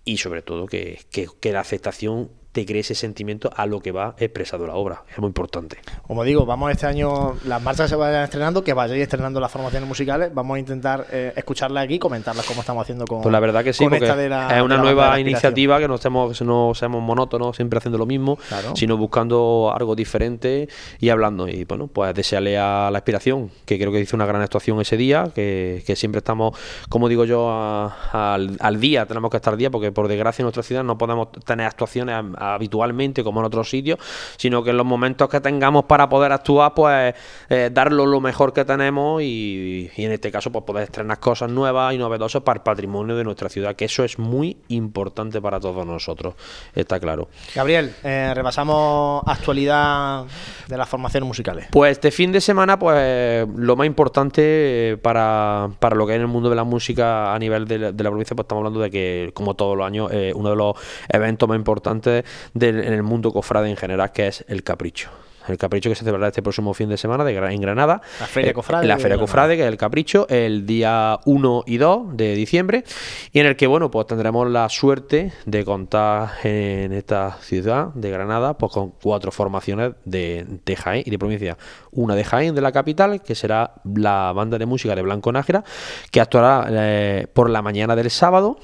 y sobre todo que, que- que la aceptación te cree ese sentimiento a lo que va expresado la obra. Es muy importante.
Como digo, vamos este año, las marchas se vayan estrenando, que vayáis estrenando las formaciones musicales. Vamos a intentar eh, escucharlas aquí, comentarlas como estamos haciendo con.
Pues la verdad que sí, porque
la-
es una nueva iniciativa que no estemos, que no seamos monótonos, siempre haciendo lo mismo,
Claro.
sino buscando algo diferente y hablando. Y bueno, pues desearle a la inspiración, que creo que hizo una gran actuación ese día, que, que siempre estamos, como digo yo, a- al, al día, tenemos que estar al día, porque por desgracia en nuestra ciudad no podemos tener actuaciones a- habitualmente como en otros sitios, sino que en los momentos que tengamos para poder actuar, pues eh, darlo lo mejor que tenemos y, y en este caso, pues poder estrenar cosas nuevas y novedosas para el patrimonio de nuestra ciudad, que eso es muy importante para todos nosotros, está claro.
Gabriel, eh, repasamos actualidad de las formaciones musicales.
Pues este fin de semana, pues lo más importante eh, para, para lo que es en el mundo de la música a nivel de la, de la provincia, pues estamos hablando de que, como todos los años, eh, uno de los eventos más importantes del, en el mundo cofrade en general, que es el Capricho. El Capricho que se celebrará este próximo fin de semana de, en Granada.
La Feria
Eh,
Cofrade
La Feria. Cofrade, que es el Capricho, el día 1 y 2 de diciembre. Y en el que, bueno, pues tendremos la suerte de contar en esta ciudad de Granada, pues con cuatro formaciones de, de Jaén y de provincia. Una de Jaén, de la capital, que será la banda de música de Blanco Nájera, que actuará eh, por la mañana del sábado.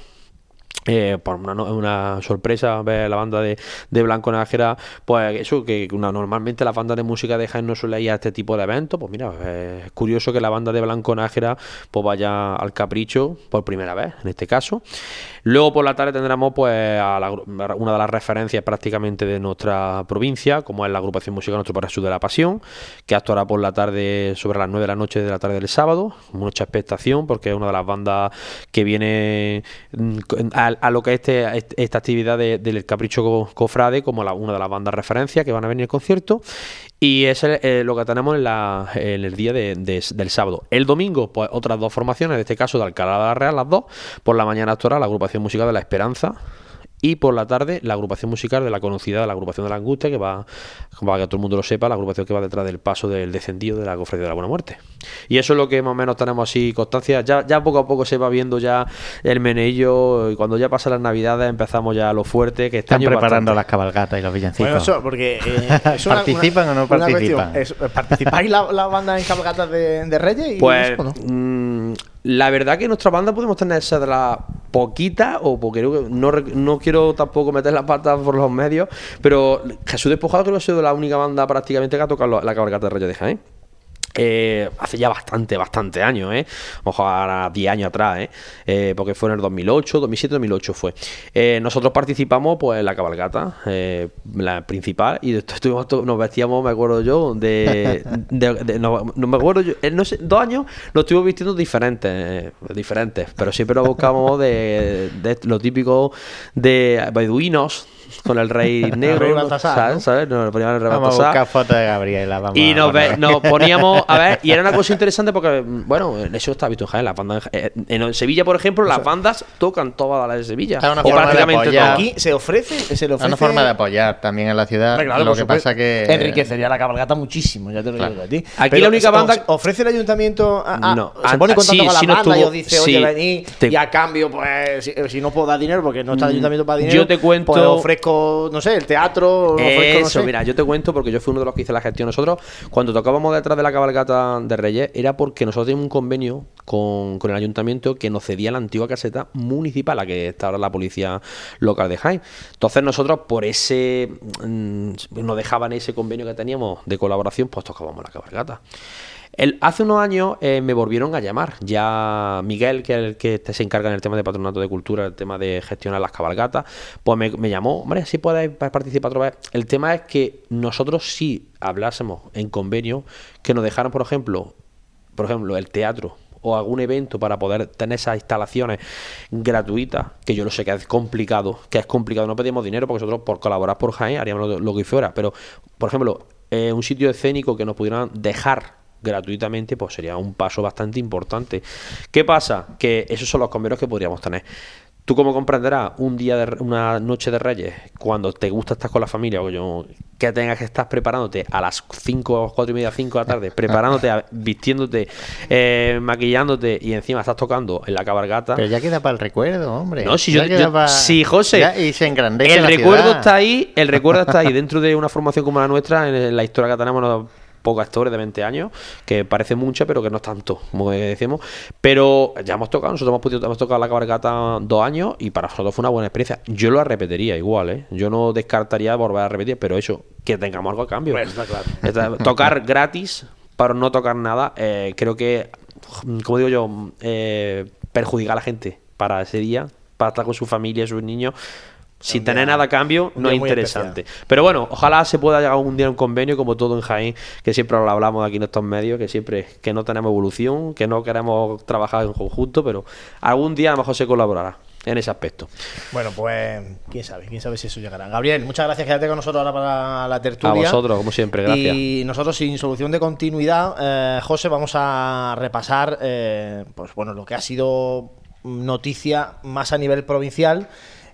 Eh, por una, una sorpresa ver la banda de, de Blanco Nájera, pues eso, que una, normalmente las bandas de música de Jaén no suele ir a este tipo de eventos, pues mira, eh, es curioso que la banda de Blanco Nájera pues vaya al Capricho por primera vez, en este caso. Luego por la tarde tendremos pues a la una de las referencias prácticamente de nuestra provincia, como es la agrupación musical Nuestro Paraíso de la Pasión, que actuará por la tarde sobre las 9 de la noche de la tarde del sábado, mucha expectación porque es una de las bandas que viene mm, a, a lo que es este- este- esta actividad de- del Capricho Co- Cofrade como la- una de las bandas referencias que van a venir al concierto y es eh, lo que tenemos en, la- en el día de- del sábado. El domingo, pues otras dos formaciones, en este caso de Alcalá de la Real, las dos. Por la mañana actuará la agrupación musical de La Esperanza. Y por la tarde, la agrupación musical de la conocida, la agrupación de la Angustia, que va, para que todo el mundo lo sepa, la agrupación que va detrás del paso del descendido de la cofradía de la Buena Muerte. Y eso es lo que más o menos tenemos así constancia. Ya, ya poco a poco se va viendo ya el meneillo. Y cuando ya pasan las navidades empezamos ya lo fuerte. Que este
Están preparando
bastante.
las cabalgatas y los villancicos.
Bueno, eso, porque. eh, es una-
¿Participan
una-
o no participan?
cuestión. Es- ¿Participáis la, la banda en cabalgatas de, de Reyes? Y
Pues
eso, no?
La verdad que nuestra banda podemos tener esa de las poquitas, o porque no, no quiero tampoco meter la pata por los medios, pero Jesús Despojado creo que ha sido la única banda prácticamente que ha tocado la- la cabalgata de Reyes de Jaén. Eh, hace ya bastante, bastante años, ¿eh? Ahora 10 años atrás, ¿eh? Eh, Porque fue en el 2008, 2007, 2008 fue. Eh, nosotros participamos, pues, en la cabalgata, eh, la principal, y estuvimos nos vestíamos, me acuerdo yo, de... de- no, me acuerdo yo, en no sé, dos años nos estuvimos vistiendo diferentes, eh, diferentes, pero siempre nos buscamos de, de lo típico de beduinos, con el rey negro,
rey
¿no?
Baltasar,
¿sabes?
¿no?
¿sabes? Nos poníamos el rey
Vamos a
Baltasar.
buscar fotos de Gabriela. Vamos
Y
a
nos, ve- nos poníamos a ver, y era una cosa interesante porque, mm, bueno, eso está visto en Jaén. Las bandas en, en Sevilla, por ejemplo, las bandas tocan todas las de Sevilla.
Una
o
forma de
prácticamente todas.
Aquí se ofrece, se le
Es
ofrece.
una forma de apoyar también en la ciudad.
Claro,
lo que pasa que.
enriquecería la cabalgata muchísimo, ya te lo
Claro.
digo a ti.
Aquí la única
¿os
banda-
ofrece el ayuntamiento a, a-
No,
se pone en contacto
sí,
con la
nos
banda y
tuvo-
os dice, oye,
sí,
venid
te-
y a cambio, pues si, si no puedo dar dinero porque no está el ayuntamiento para dinero,
Yo te cuento-
pues ofrezco no sé, el teatro. ofrezco, no
Eso,
sé.
mira, yo te cuento porque yo fui uno de los que hice la gestión. Nosotros, cuando tocábamos detrás de la cabalgata de Reyes, era porque nosotros teníamos un convenio con, con el ayuntamiento que nos cedía la antigua caseta municipal, la que está ahora la policía local de Jaén. Entonces, nosotros, por ese. mm, nos dejaban ese convenio que teníamos de colaboración, pues tocábamos la cabalgata. Hace unos años eh, me volvieron a llamar. Ya Miguel, que es el que se encarga en el tema de patronato de cultura, el tema de gestionar las cabalgatas, pues me, llamó. Hombre, si podéis pa- participar otra vez. El tema es que nosotros sí hablásemos en convenio que nos dejaran, por ejemplo, por ejemplo, el teatro o algún evento para poder tener esas instalaciones gratuitas, que yo lo sé que es complicado, que es complicado, no pedimos dinero porque nosotros por colaborar por Jaén haríamos lo, lo que fuera, pero por ejemplo, eh, un sitio escénico que nos pudieran dejar gratuitamente, pues sería un paso bastante importante. ¿Qué pasa? Que esos son los convenios que podríamos tener. Tú como comprenderás, un día de una noche de Reyes, cuando te gusta estar con la familia, o yo, que tengas que estar preparándote a las 5 4 y media, 5 de la tarde, preparándote, a- vistiéndote, eh, maquillándote y encima estás tocando en la cabalgata.
Pero ya queda para el recuerdo, hombre.
No, si
Ya
yo,
queda
yo-
pa-
sí, José.
Ya, y se engrandece
El
la
recuerdo
ciudad.
está ahí, el recuerdo está ahí dentro de una formación como la nuestra, en la historia que tenemos unos pocos actores de 20 años, que parece mucha, pero que no es tanto, como decimos. Pero ya hemos tocado, nosotros hemos, podido, hemos tocado la cabalgata dos años y para nosotros fue una buena experiencia. Yo lo repetiría igual, ¿eh? Yo no descartaría volver a repetir, pero eso, que tengamos algo a cambio.
Bueno, está claro.
Está- Tocar gratis para no tocar nada, eh, creo que, como digo yo, eh, perjudica a la gente para ese día, para estar con su familia, sus niños. Sin tener nada a cambio, no es interesante. Pero bueno, ojalá se pueda llegar un día a un convenio, como todo en Jaén, que siempre lo hablamos aquí en estos medios, que siempre que no tenemos evolución, que no queremos trabajar en conjunto, pero algún día a lo mejor se colaborará en ese aspecto.
Bueno, pues quién sabe, quién sabe si eso llegará. Gabriel, muchas gracias, quédate con nosotros ahora para la tertulia.
A vosotros, como siempre, gracias.
Y nosotros, sin solución de continuidad, eh, José, vamos a repasar eh, pues bueno, lo que ha sido noticia más a nivel provincial.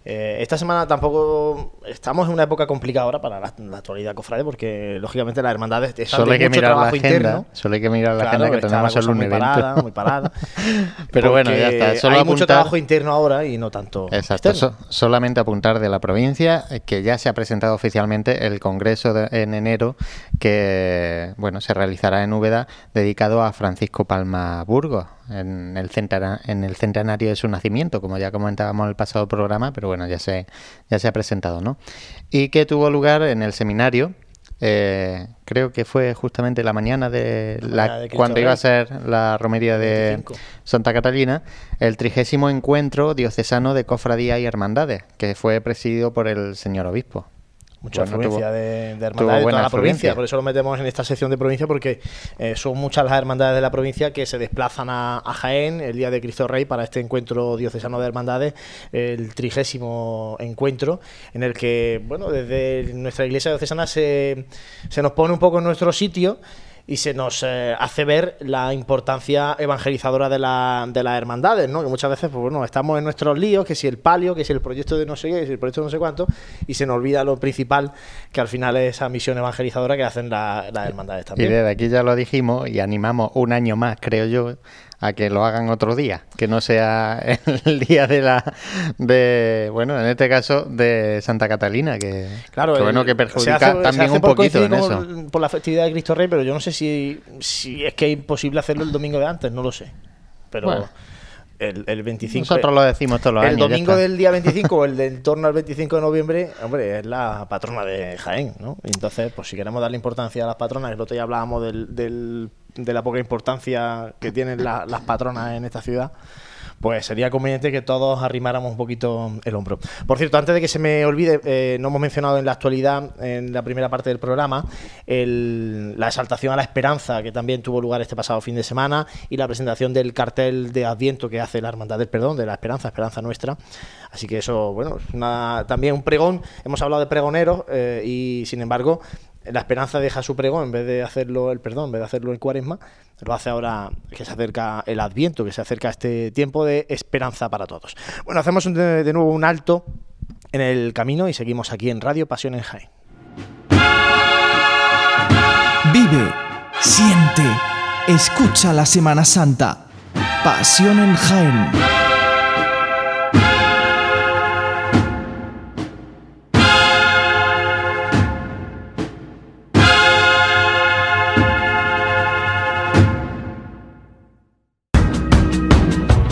Eh, esta semana tampoco estamos en una época complicada ahora para la, la actualidad cofrade porque lógicamente las hermandades están
Solo hay que
mucho
mirar la
trabajo
agenda.
interno.
Solo hay que mirar la
Claro,
agenda que tenemos
la cosa
un
muy parada, muy parada.
Pero bueno, ya está. Solo
hay mucho trabajo interno ahora y no tanto
Exacto, so- solamente apuntar de la provincia eh, que ya se ha presentado oficialmente el congreso de- en enero que bueno se realizará en Úbeda dedicado a Francisco Palma Burgos en el, en el centenario de su nacimiento, como ya comentábamos en el pasado programa, pero bueno, ya se, ya se ha presentado, ¿no? Y que tuvo lugar en el seminario, eh, creo que fue justamente la mañana de, la,
de
cuando iba a ser la romería de
25.
Santa Catalina, el trigésimo encuentro diocesano de cofradías y hermandades, que fue presidido por el señor obispo.
Mucha
Bueno,
afluencia
tuvo-
de, hermandades de toda la provincia. Por eso lo metemos en esta sección de provincia, porque eh, son muchas las hermandades de la provincia que se desplazan a, a Jaén el día de Cristo Rey para este encuentro diocesano de hermandades, el trigésimo encuentro, en el que, bueno, desde nuestra iglesia diocesana se, se nos pone un poco en nuestro sitio y se nos eh, hace ver la importancia evangelizadora de, la, de las hermandades, ¿no? Que muchas veces, pues bueno, estamos en nuestros líos, que si el palio, que si el proyecto de no sé qué, que si el proyecto de no sé cuánto, y se nos olvida lo principal, que al final es esa misión evangelizadora que hacen la- las hermandades
Y
también.
desde aquí ya lo dijimos y animamos un año más, creo yo, a que lo hagan otro día, que no sea el día de la, de, bueno, en este caso de Santa Catalina, que,
Claro,
que bueno, que perjudica
hace-
también un poquito en eso.
por la festividad de Cristo Rey, pero yo no sé si, si es que es imposible hacerlo el domingo de antes, no lo sé. Pero
Bueno.
El, el 25...
Nosotros lo decimos todos los
el
años.
domingo del día 25 o el de en torno al 25 de noviembre, hombre, es la patrona de Jaén, ¿no? Entonces, pues si queremos darle importancia a las patronas, el otro día hablábamos del, del- de la poca importancia que tienen la- las patronas en esta ciudad, pues sería conveniente que todos arrimáramos un poquito el hombro. Por cierto, antes de que se me olvide, eh, no hemos mencionado en la actualidad, en la primera parte del programa, la exaltación a la esperanza que también tuvo lugar este pasado fin de semana y la presentación del cartel de Adviento que hace la Hermandad del Perdón, de la Esperanza, Esperanza Nuestra. Así que eso, bueno, una- también un pregón. Hemos hablado de pregoneros eh, y, sin embargo, la esperanza deja su pregón en vez de hacerlo el perdón, en vez de hacerlo en cuaresma, lo hace ahora que se acerca el adviento, que se acerca este tiempo de esperanza para todos. Bueno, hacemos de nuevo un alto en el camino y seguimos aquí en Radio Pasión en Jaén.
Vive, siente, escucha la Semana Santa. Pasión en Jaén.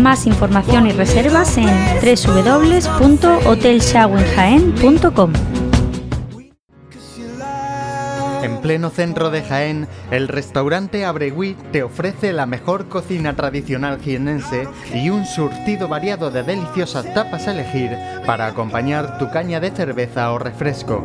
Más información y reservas en www.hotelshawenjaen.com.
En pleno centro de Jaén, el restaurante Abregui te ofrece la mejor cocina tradicional jienense y un surtido variado de deliciosas tapas a elegir para acompañar tu caña de cerveza o refresco.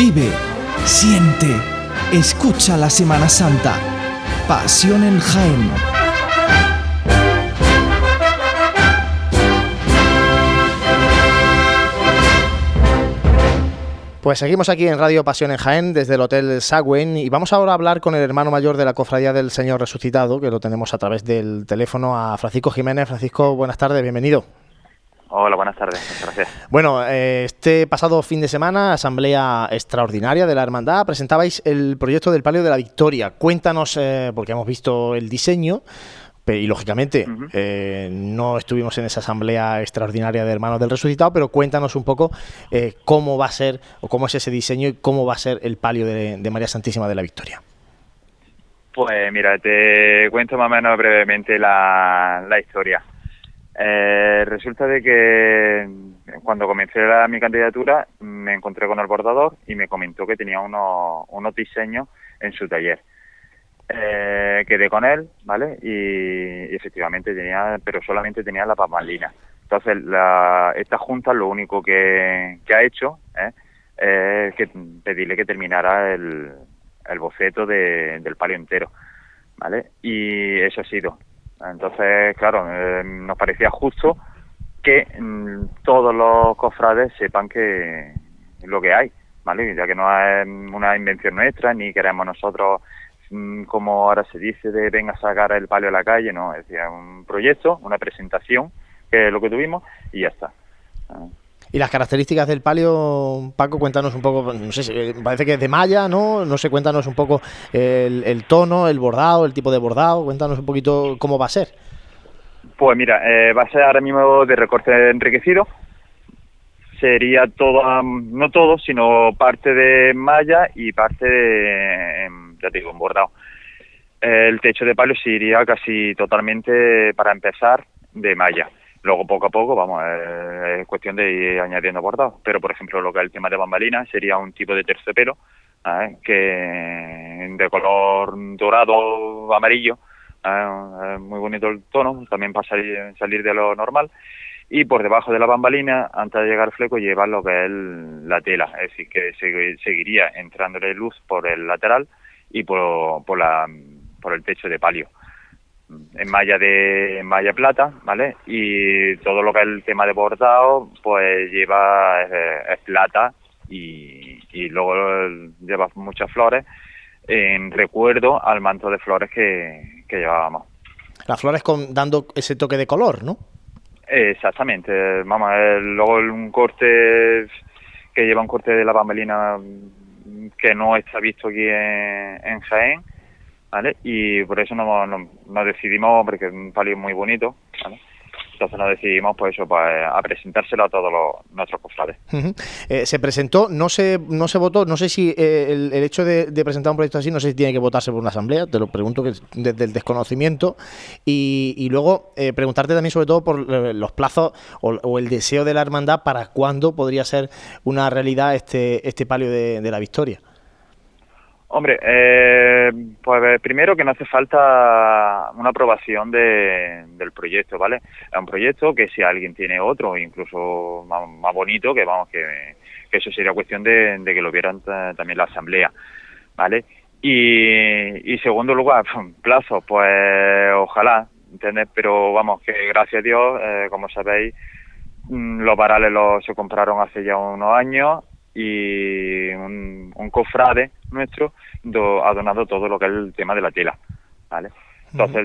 Vive, siente, escucha la Semana Santa. Pasión en Jaén.
Pues seguimos aquí en Radio Pasión en Jaén desde el Hotel Sagüen y vamos ahora a hablar con el hermano mayor de la Cofradía del Señor Resucitado, que lo tenemos a través del teléfono a Francisco Jiménez. Francisco, buenas tardes, bienvenido.
Hola, buenas tardes, gracias.
Bueno, eh, este pasado fin de semana, asamblea extraordinaria de la Hermandad, presentabais el proyecto del Palio de la Victoria. Cuéntanos, eh, porque hemos visto el diseño, y lógicamente eh, no estuvimos en esa asamblea extraordinaria de Hermanos del Resucitado, pero cuéntanos un poco eh, cómo va a ser o cómo es ese diseño y cómo va a ser el palio de, María Santísima de la Victoria.
Pues mira, te cuento más o menos brevemente la, historia. Eh, resulta de que cuando comencé mi candidatura me encontré con el bordador y me comentó que tenía unos, unos diseños en su taller eh, quedé con él, ¿vale? Y, efectivamente tenía, pero solamente tenía la pamalina. Entonces, la, esta junta lo único que, ha hecho ¿eh? es que pedirle que terminara el, el boceto del palio entero, ¿vale? Y eso ha sido. Entonces, claro, eh, nos parecía justo que mm, todos los cofrades sepan que lo que hay, ¿vale? Ya que no es una invención nuestra, ni queremos nosotros Mm, como ahora se dice, de venga a sacar el palio a la calle, no, es decir, un proyecto, una presentación, que es lo que tuvimos, y ya está.
Y las características del palio, Paco, cuéntanos un poco, no sé, parece que es de malla, ¿no? No sé, cuéntanos un poco el, tono, el bordado, el tipo de bordado, cuéntanos un poquito cómo va a ser.
Pues mira, eh, va a ser ahora mismo de recorte enriquecido, sería todo, no todo, sino parte de malla y parte de, ya te digo, bordado. El techo de palo se iría casi totalmente, para empezar, de malla. Luego, poco a poco, vamos, es cuestión de ir añadiendo bordado. Pero, por ejemplo, lo que es el tema de bambalina sería un tipo de terciopelo ¿eh? que de color dorado amarillo, ¿eh? muy bonito el tono, también para salir, salir de lo normal y por debajo de la bambalina, antes de llegar al fleco, lleva lo que es la tela, es decir, que seguiría entrándole luz por el lateral y por, la, por el techo de palio. En malla de malla plata, ¿vale? Y todo lo que es el tema de bordado, pues lleva es, plata y, y luego lleva muchas flores en recuerdo al manto de flores que, que llevábamos.
Las flores con, dando ese toque de color, ¿no?
Exactamente, vamos, luego un corte que lleva un corte de la bambelina que no está visto aquí en, en Jaén, ¿vale? Y por eso nos, nos, decidimos, porque es un palio muy bonito. Entonces nos decidimos pues eso, pues, a presentárselo a todos los, nuestros cofrades.
Eh, se presentó, no se, no se votó, no sé si eh, el, hecho de, presentar un proyecto así, no sé si tiene que votarse por una asamblea, te lo pregunto que desde el desconocimiento, y, luego eh, preguntarte también sobre todo por los plazos o, el deseo de la hermandad para cuándo podría ser una realidad este, este palio de, la victoria.
Hombre, eh, pues primero que no hace falta una aprobación de, del proyecto, ¿vale? Es un proyecto que si alguien tiene otro, incluso más, bonito, que vamos, que, que, eso sería cuestión de, de que lo vieran también la asamblea, ¿vale? Y, y segundo lugar, plazo, pues ojalá, ¿entiendes? Pero vamos, que gracias a Dios, eh, como sabéis, mm, los varales los, se compraron hace ya unos años y un, un cofrade nuestro do, ha donado todo lo que es el tema de la tela, ¿vale? Entonces,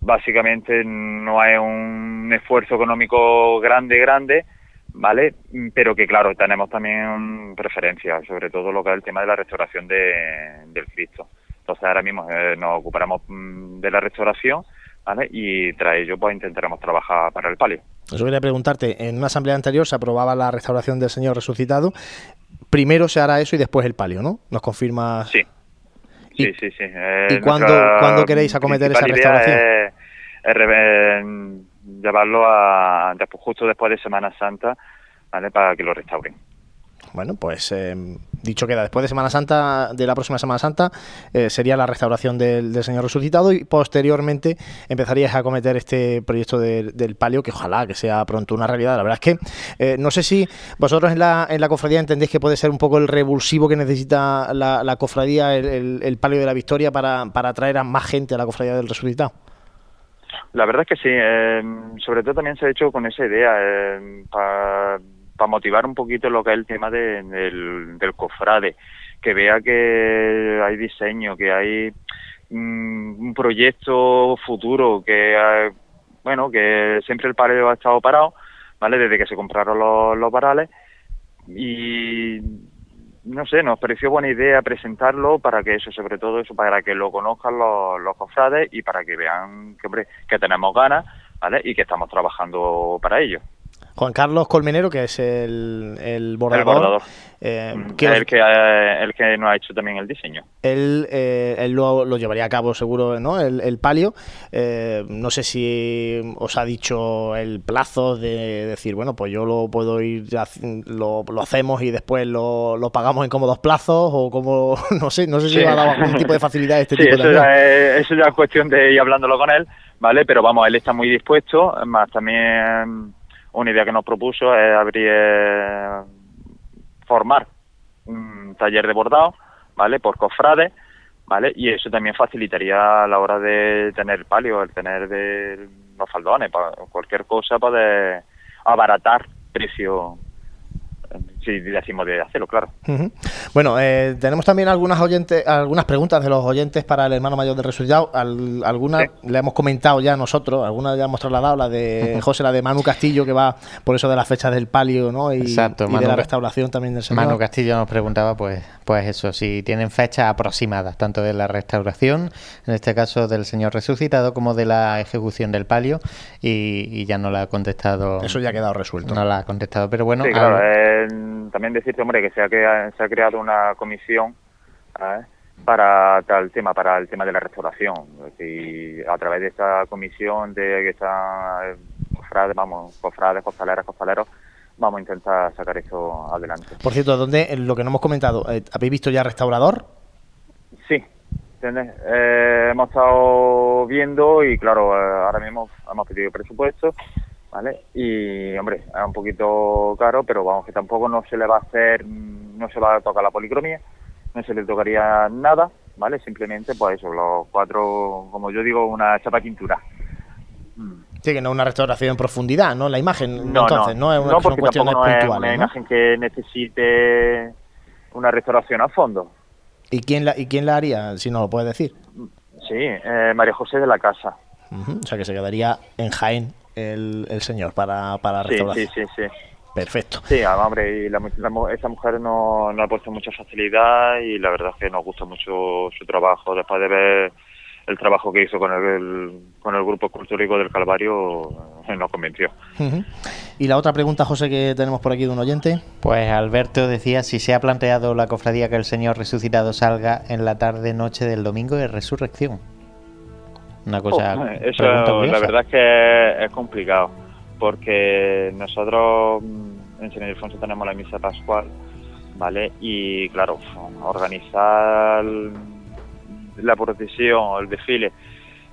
básicamente no hay un esfuerzo económico grande, grande, ¿vale? Pero que, claro, tenemos también preferencias, sobre todo lo que es el tema de la restauración de, del Cristo. Entonces, ahora mismo eh, nos ocuparemos mm, de la restauración, ¿vale? Y tras ello, pues intentaremos trabajar para el palio.
Eso quería preguntarte, en una asamblea anterior se aprobaba la restauración del Señor resucitado. Primero se hará eso y después el palio, ¿no? ¿Nos confirma?
Sí. Sí, sí, sí. Eh,
¿Y cuándo, cuándo queréis acometer esa restauración?
Es, es llevarlo a justo después de Semana Santa, ¿vale? Para que lo restauren.
Bueno, pues eh, dicho queda, después de Semana Santa, de la próxima Semana Santa, eh, sería la restauración del, Señor resucitado y posteriormente empezarías a cometer este proyecto de, del palio, que ojalá que sea pronto una realidad. La verdad es que eh, no sé si vosotros en la, en la cofradía entendéis que puede ser un poco el revulsivo que necesita la, cofradía, el, palio de la victoria, para, para atraer a más gente a la cofradía del resucitado.
La verdad es que sí, eh, sobre todo también se ha hecho con esa idea, para para motivar un poquito lo que es el tema de, del, del cofrade, que vea que hay diseño, que hay mm, un proyecto futuro, que hay, bueno, que siempre el pareo ha estado parado, ¿vale? Desde que se compraron los, los varales y no sé, nos pareció buena idea presentarlo para que eso, sobre todo eso, para que lo conozcan los, los cofrades y para que vean que, hombre, que tenemos ganas, ¿vale? Y que estamos trabajando para ello.
Juan Carlos Colmenero, que es el, el bordador.
El bordador. Eh, que el, que, eh, el que nos ha hecho también el diseño.
Él, eh, él lo, lo, llevaría a cabo seguro, ¿no? El, el palio. Eh, no sé si os ha dicho el plazo de decir, bueno, pues yo lo puedo ir, lo, lo hacemos y después lo, lo, pagamos en cómodos plazos o como, no sé, no sé si sí. ha dado algún tipo de facilidad este
sí,
tipo
eso
de
ya, es, eso ya es cuestión de ir hablándolo con él, ¿vale? Pero vamos, él está muy dispuesto, más también una idea que nos propuso es abrir eh, formar un taller de bordado, ¿vale? Por cofrades, ¿vale? Y eso también facilitaría a la hora de tener palio, el tener de los faldones, cualquier cosa para abaratar precio si decimos de hacerlo, claro.
Uh -huh. Bueno, eh, tenemos también algunas oyentes, algunas preguntas de los oyentes para el hermano mayor de resucitado. Al, algunas sí. le hemos comentado ya nosotros, algunas ya hemos trasladado, la de José, la de Manu Castillo, que va por eso de las fechas del palio, ¿no? Y,
Exacto,
y
Manu,
de la restauración también del señor.
Manu Castillo nos preguntaba, pues, pues eso, si tienen fechas aproximadas, tanto de la restauración, en este caso del señor resucitado, como de la ejecución del palio, y, y ya no la ha contestado.
Eso ya ha quedado resuelto.
No la ha contestado, pero bueno.
Sí, claro, eh, también decirte, hombre, que se ha, creado, se ha creado una comisión ¿eh? para tal tema, para el tema de la restauración. Y a través de esta comisión de que están cofrades, vamos, cofrades, costaleras, costaleros, vamos a intentar sacar esto adelante.
Por cierto, ¿dónde, lo que no hemos comentado, eh, ¿habéis visto ya restaurador?
Sí, eh, hemos estado viendo y claro, eh, ahora mismo hemos pedido presupuesto ¿vale? Y, hombre, es un poquito caro, pero vamos, que tampoco no se le va a hacer, no se va a tocar la policromía, no se le tocaría nada, ¿vale? Simplemente, pues eso, los cuatro, como yo digo, una chapa pintura.
Sí, que no es una restauración en profundidad, ¿no? La imagen,
no,
entonces,
no,
no es una
no, porque
cuestión
no es
puntual.
una
¿no?
imagen que necesite una restauración a fondo.
¿Y quién la, ¿Y quién la haría, si no lo puedes decir?
Sí, eh, María José de la Casa.
Uh -huh. O sea, que se quedaría en Jaén el, el señor para, para
sí. Sí, sí, sí.
Perfecto.
Sí, hombre, y la, la, esta mujer no, no ha puesto mucha facilidad y la verdad es que nos gusta mucho su trabajo. Después de ver el trabajo que hizo con el, con el grupo escultórico del Calvario, eh, nos convenció.
Uh -huh. Y la otra pregunta, José, que tenemos por aquí de un oyente.
Pues Alberto decía si se ha planteado la cofradía que el Señor resucitado salga en la tarde-noche del domingo de resurrección. Una cosa.
Oh, eso, la verdad es que es complicado, porque nosotros en San Ildefonso tenemos la misa pascual ¿vale? Y claro, organizar la procesión, el desfile,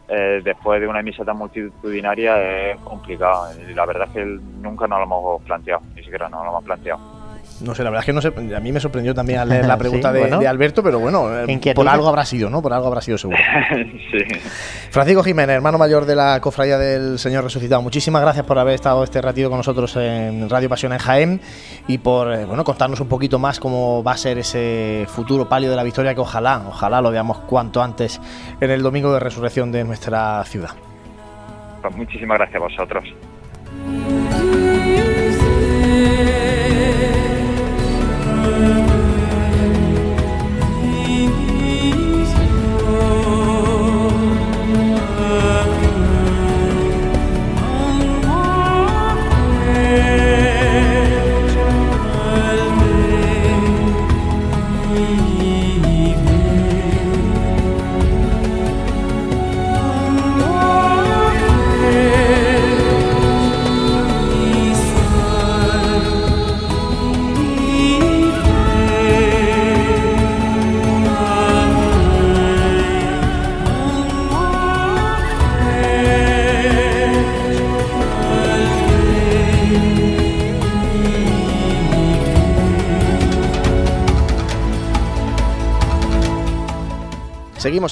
eh, después de una misa tan multitudinaria es complicado. Y la verdad es que nunca nos lo hemos planteado, ni siquiera nos lo hemos planteado.
No sé, la verdad es que no sé, a mí me sorprendió también al leer la pregunta de, Alberto, pero bueno, eh, por algo habrá sido, ¿no? Por algo habrá sido seguro. Francisco Jiménez, hermano mayor de la cofradía del Señor Resucitado, muchísimas gracias por haber estado este ratito con nosotros en Radio Pasión en Jaén y por eh, bueno contarnos un poquito más cómo va a ser ese futuro palio de la victoria que ojalá, ojalá lo veamos cuanto antes en el domingo de resurrección de nuestra ciudad.
Pues muchísimas gracias a vosotros.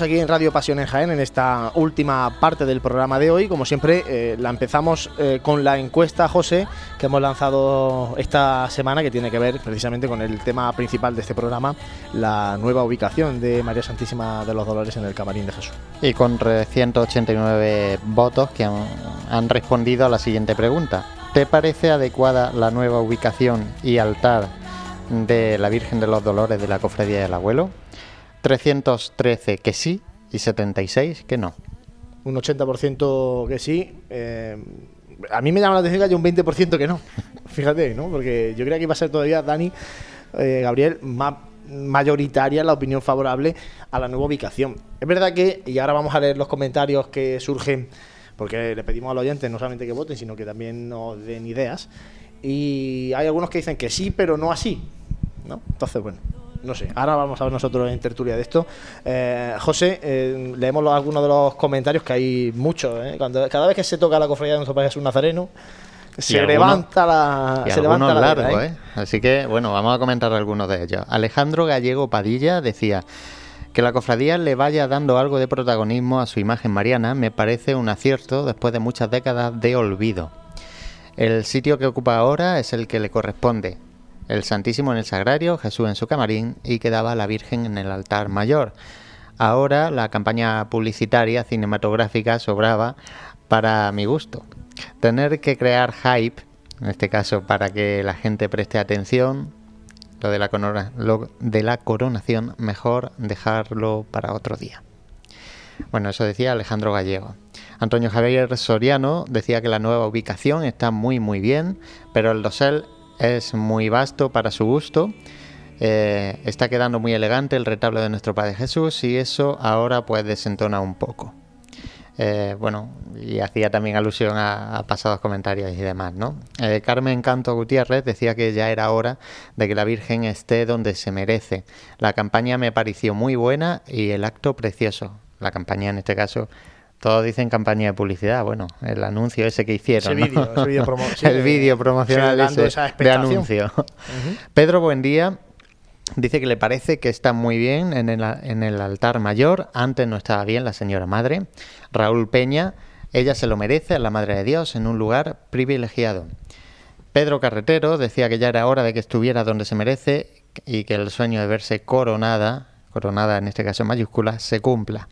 Aquí en Radio Pasión en Jaén en esta última parte del programa de hoy. Como siempre, eh, la empezamos eh, con la encuesta, José, que hemos lanzado esta semana, que tiene que ver precisamente con el tema principal de este programa, la nueva ubicación de María Santísima de los Dolores en el Camarín de Jesús.
Y con 189 votos que han, han respondido a la siguiente pregunta. ¿Te parece adecuada la nueva ubicación y altar de la Virgen de los Dolores de la Cofradía del Abuelo? 313 que sí y 76 que no.
Un 80% que sí. Eh, a mí me llama la atención que haya un 20% que no. Fíjate, ¿no? Porque yo creo que iba a ser todavía Dani, eh, Gabriel, más mayoritaria la opinión favorable a la nueva ubicación. Es verdad que, y ahora vamos a leer los comentarios que surgen, porque le pedimos al oyente no solamente que voten, sino que también nos den ideas. Y hay algunos que dicen que sí, pero no así. ¿no? Entonces, bueno no sé, ahora vamos a ver nosotros en tertulia de esto. Eh, José, eh, leemos algunos de los comentarios, que hay muchos. ¿eh? Cuando, cada vez que se toca la cofradía de nuestro país un nazareno, se levanta la,
se levanta la largo, ¿eh? Así que, bueno, vamos a comentar algunos de ellos. Alejandro Gallego Padilla decía que la cofradía le vaya dando algo de protagonismo a su imagen mariana me parece un acierto después de muchas décadas de olvido. El sitio que ocupa ahora es el que le corresponde, el Santísimo en el Sagrario, Jesús en su camarín y quedaba la Virgen en el altar mayor. Ahora la campaña publicitaria cinematográfica sobraba para mi gusto. Tener que crear hype, en este caso para que la gente preste atención, lo de la, lo de la coronación, mejor dejarlo para otro día. Bueno, eso decía Alejandro Gallego. Antonio Javier Soriano decía que la nueva ubicación está muy muy bien, pero el dosel es muy vasto para su gusto. Eh, está quedando muy elegante el retablo de nuestro Padre Jesús y eso ahora pues desentona un poco. Eh, bueno, y hacía también alusión a, pasados comentarios y demás, ¿no? Eh, Carmen Canto Gutiérrez decía que ya era hora de que la Virgen esté donde se merece. La campaña me pareció muy buena y el acto precioso. La campaña en este caso todos dicen campaña de publicidad. Bueno, el anuncio ese que hicieron.
Ese
el vídeo promocional ese de anuncio. Pedro Buendía dice que le parece que está muy bien en el, en el altar mayor. Antes no estaba bien la señora madre. Raúl Peña, ella se lo merece, a la madre de Dios, en un lugar privilegiado. Pedro Carretero decía que ya era hora de que estuviera donde se merece y que el sueño de verse coronada, coronada en este caso en mayúsculas, se cumpla.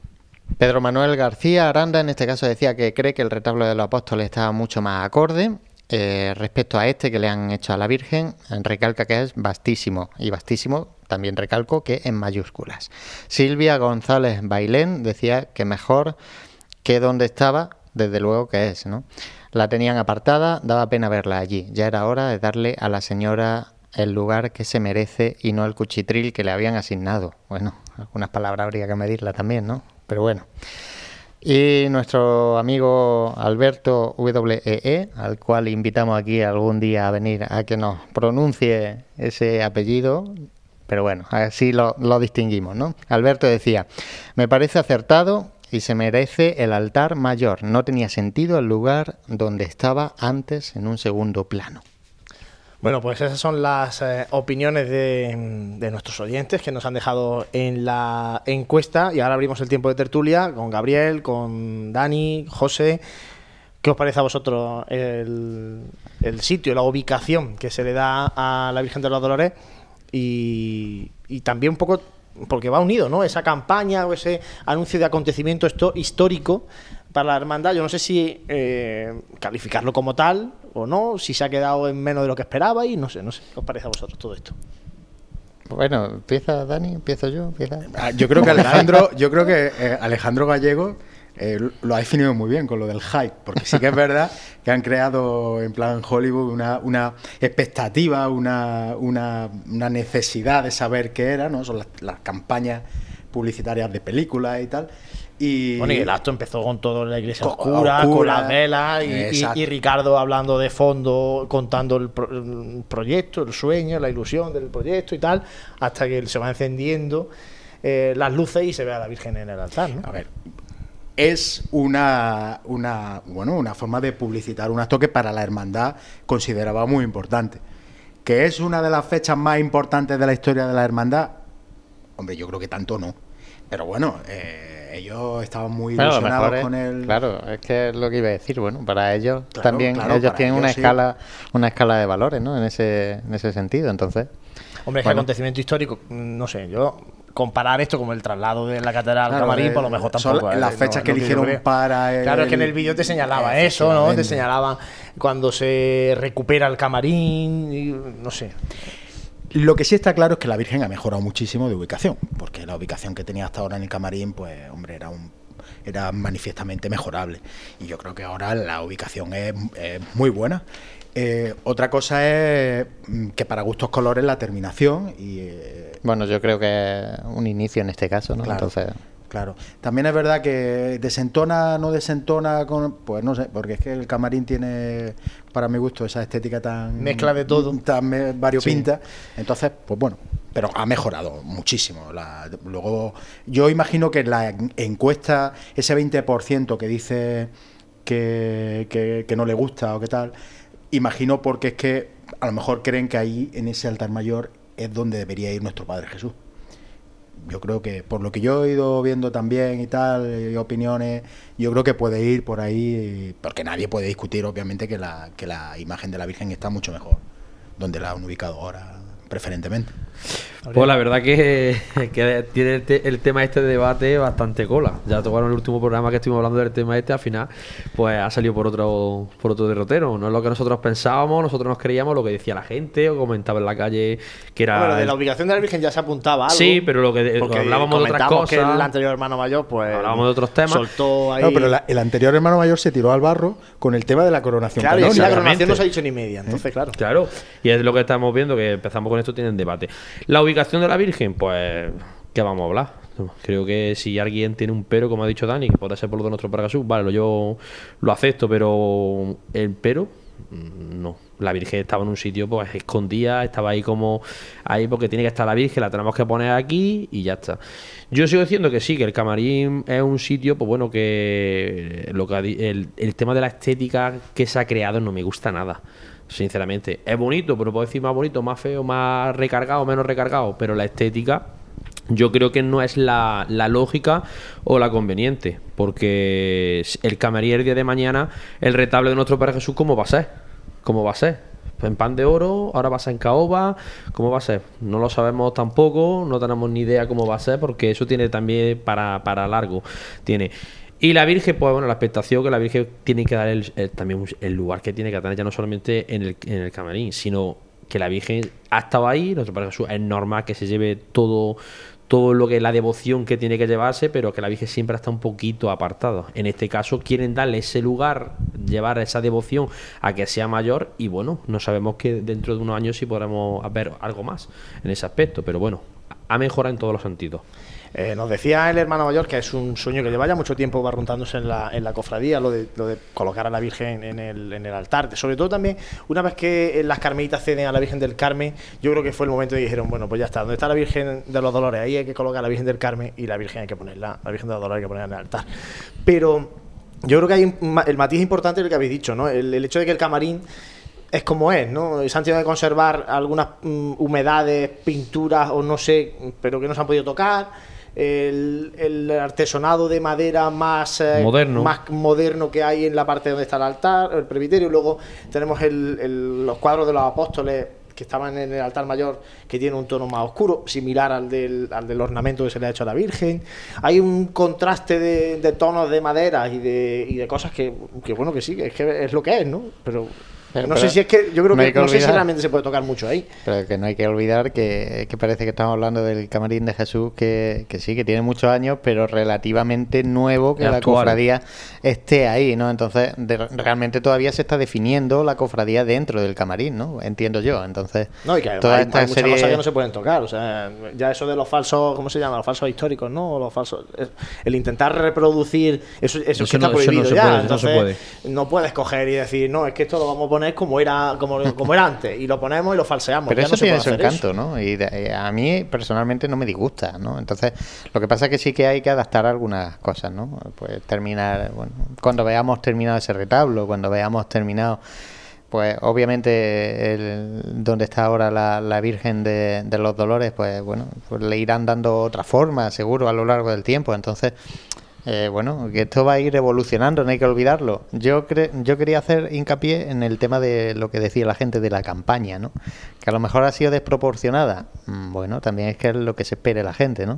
Pedro Manuel García Aranda en este caso decía que cree que el retablo de los apóstoles estaba mucho más acorde eh, respecto a este que le han hecho a la Virgen. Recalca que es vastísimo y vastísimo también recalco que en mayúsculas. Silvia González Bailén decía que mejor que donde estaba, desde luego que es, ¿no? La tenían apartada, daba pena verla allí. Ya era hora de darle a la señora el lugar que se merece y no el cuchitril que le habían asignado. Bueno, algunas palabras habría que medirla también, ¿no? Pero bueno. Y nuestro amigo Alberto WEE, al cual invitamos aquí algún día a venir a que nos pronuncie ese apellido, pero bueno, así lo, lo distinguimos, ¿no? Alberto decía, me parece acertado y se merece el altar mayor. No tenía sentido el lugar donde estaba antes en un segundo plano.
Bueno, pues esas son las eh, opiniones de, nuestros oyentes que nos han dejado en la encuesta y ahora abrimos el tiempo de tertulia con Gabriel, con Dani, José. ¿Qué os parece a vosotros el, sitio, la ubicación que se le da a la Virgen de los Dolores? Y, y también un poco, porque va unido, ¿no? Esa campaña o ese anuncio de acontecimiento histórico para la hermandad. Yo no sé si eh, calificarlo como tal o no, si se ha quedado en menos de lo que esperaba y no sé, no sé. ¿Qué os parece a vosotros todo esto?
Bueno, empieza Dani, empiezo yo, empieza.
Ah, Yo creo que Alejandro, yo creo que eh, Alejandro Gallego eh, lo ha definido muy bien con lo del hype, porque sí que es verdad que han creado en plan Hollywood una, una expectativa, una, una, una necesidad de saber qué era, ¿no? Son las, las campañas publicitarias de películas y tal. Y,
Bueno, y el acto empezó con todo en la iglesia oscura, con las velas y, y-
Exacto.
y Ricardo hablando de fondo, contando el, pro- el proyecto, el sueño, la ilusión del proyecto y tal, hasta que se va encendiendo eh, las luces y se ve a la Virgen en el altar. ¿no?
A ver, es una, una, bueno, una forma de publicitar un acto que para la hermandad consideraba muy importante. ¿Que es una de las fechas más importantes de la historia de la hermandad? Hombre, yo creo que tanto no. Pero bueno, eh, ellos estaban muy
lo
ilusionados
mejor es-
con el...
Claro, es que es lo que iba a decir. Bueno, para ellos
Claro,
también,
claro,
ellos tienen
ellos
una
sí.
escala, una escala de valores, ¿no? En ese, en ese sentido. Entonces,
Hombre, es que
Bueno.
acontecimiento histórico, no sé, yo comparar esto como el traslado de la catedral al
Claro,
camarín,
eh,
por lo mejor
son
tampoco.
las
eh,
fechas que eligieron para el-
Claro, es que en el vídeo te señalaba eso, ¿no? Te
Efectivamente.
señalaba cuando se recupera el camarín, y, no sé.
Lo que sí está claro es que la Virgen ha mejorado muchísimo de ubicación, porque la ubicación que tenía hasta ahora en el camarín, pues, hombre, era un era manifiestamente mejorable. Y yo creo que ahora la ubicación es, es muy buena. Eh, otra cosa es mm, que para gustos colores la terminación y eh,
bueno, yo creo que es un inicio en este caso, ¿no?
Claro.
Entonces,
Claro. También es verdad que desentona, no desentona con. Pues no sé, porque es que el camarín tiene, para mi gusto, esa estética tan.
Mezcla de todo.
Tan variopinta. Entonces, pues bueno. Pero ha mejorado muchísimo. La- luego, yo imagino que la en- encuesta, ese 20% que dice que, que- que no le gusta o qué tal, imagino porque es que a lo mejor creen que ahí, en ese altar mayor, es donde debería ir nuestro Padre Jesús yo creo que por lo que yo he ido viendo también y tal, y opiniones, yo creo que puede ir por ahí, porque nadie puede discutir obviamente que la, que la imagen de la Virgen está mucho mejor, donde la han ubicado ahora preferentemente.
Pues la verdad que, que tiene el, te- el tema este de debate bastante cola. Ya tocaron el último programa que estuvimos hablando del tema este, al final, pues ha salido por otro, por otro derrotero. No es lo que nosotros pensábamos, nosotros nos creíamos lo que decía la gente o comentaba en la calle que era.
Bueno, de la ubicación de la Virgen ya se apuntaba algo.
Sí, pero lo que
porque
hablábamos de otras cosas.
que el anterior hermano mayor, pues.
Hablábamos de otros temas.
Soltó ahí.
No, pero la- el anterior hermano mayor se tiró al barro con el tema de la coronación.
Claro, y la coronación no se ha dicho ni media, entonces, claro.
Claro, y es lo que estamos viendo, que empezamos con esto, tienen debate. La ubicación de la Virgen, pues, ¿qué vamos a hablar? Creo que si alguien tiene un pero, como ha dicho Dani, que podrá ser por lo de nuestro Paragasú, vale, yo lo acepto, pero el pero, mm, no. La Virgen estaba en un sitio, pues, escondida, estaba ahí como, ahí porque tiene que estar la Virgen, la tenemos que poner aquí y ya está. Yo sigo diciendo que sí, que el camarín es un sitio, pues bueno, que lo que el, el tema de la estética que se ha creado no me gusta nada. Sinceramente, es bonito, pero puedo decir más bonito, más feo, más recargado, menos recargado, pero la estética yo creo que no es la, la lógica o la conveniente, porque el camarín el día de mañana, el retablo de nuestro Padre Jesús, ¿cómo va a ser? ¿Cómo va a ser? En pan de oro, ahora va a ser en caoba, ¿cómo va a ser? No lo sabemos tampoco, no tenemos ni idea cómo va a ser, porque eso tiene también para, para largo. Tiene. Y la Virgen, pues bueno, la expectación que la Virgen tiene que dar el, también el lugar que tiene que tener, ya no solamente en el, en el camarín, sino que la Virgen ha estado ahí, nuestro Padre Jesús, es normal que se lleve todo, todo lo que la devoción que tiene que llevarse, pero que la Virgen siempre está un poquito apartada. En este caso quieren darle ese lugar, llevar esa devoción a que sea mayor y bueno, no sabemos que dentro de unos años sí podremos ver algo más en ese aspecto, pero bueno, ha mejorado en todos los sentidos.
Eh, nos decía el hermano mayor que es un sueño que lleva ya mucho tiempo barruntándose en la, en la cofradía, lo de, lo de colocar a la Virgen en el, en el altar. Sobre todo también, una vez que las carmelitas ceden a la Virgen del Carmen, yo creo que fue el momento y dijeron, bueno, pues ya está, ¿dónde está la Virgen de los Dolores? Ahí hay que colocar a la Virgen del Carmen y la Virgen hay que ponerla, la Virgen de los Dolores hay que ponerla en el altar. Pero yo creo que hay el matiz importante del que habéis dicho, ¿no? El, el hecho de que el camarín es como es, ¿no? Se han tenido que conservar algunas mm, humedades, pinturas o no sé, pero que no se han podido tocar. El, el artesonado de madera más eh,
Moderno.
más moderno que hay en la parte donde está el altar, el presbiterio. Luego tenemos el- el- los cuadros de los apóstoles que estaban en el altar mayor, que tiene un tono más oscuro, similar al del, al del ornamento que se le ha hecho a la Virgen. Hay un contraste de, de tonos de madera y de, y de cosas que, que, bueno, que sí, que es que es lo que es, ¿no? Pero,
Pero-
no
pero
sé si es que, yo creo
no
que,
que
no sé si realmente se puede tocar mucho ahí.
Pero que no hay que olvidar que, que parece que estamos hablando del camarín de Jesús, que, que sí, que tiene muchos años, pero relativamente nuevo que la cofradía esté ahí, ¿no? Entonces, de- realmente todavía se está definiendo la cofradía dentro del camarín, ¿no? Entiendo yo. Entonces,
No, y que
toda
hay,
esta
hay muchas
serie-
cosas que no se pueden tocar. O sea, ya eso de los falsos, ¿cómo se llama? Los falsos históricos, ¿no? O Los falsos. El intentar reproducir. Eso, eso,
Eso
es que
no-
está
eso no
prohibido ya.
puede, eso no se
Entonces, no puedes coger y decir, no, es que esto lo vamos a poner como era, como, como era antes. Y lo ponemos y lo falseamos.
Pero
Ya
eso
no
tiene su encanto,
eso.
¿no? Y de- eh, a mí personalmente no me disgusta, ¿no? Entonces, lo que pasa es que sí que hay que adaptar algunas cosas, ¿no? Pues terminar, bueno, cuando veamos terminado ese retablo, cuando veamos terminado, pues obviamente el, donde está ahora la, la Virgen de, de los Dolores, pues bueno, pues le irán dando otra forma, seguro, a lo largo del tiempo. Entonces, eh, bueno, que esto va a ir evolucionando, no hay que olvidarlo. Yo cre- yo quería hacer hincapié en el tema de lo que decía la gente de la campaña, ¿no? Que a lo mejor ha sido desproporcionada. Mm, Bueno, también es que es lo que se espere la gente, ¿no?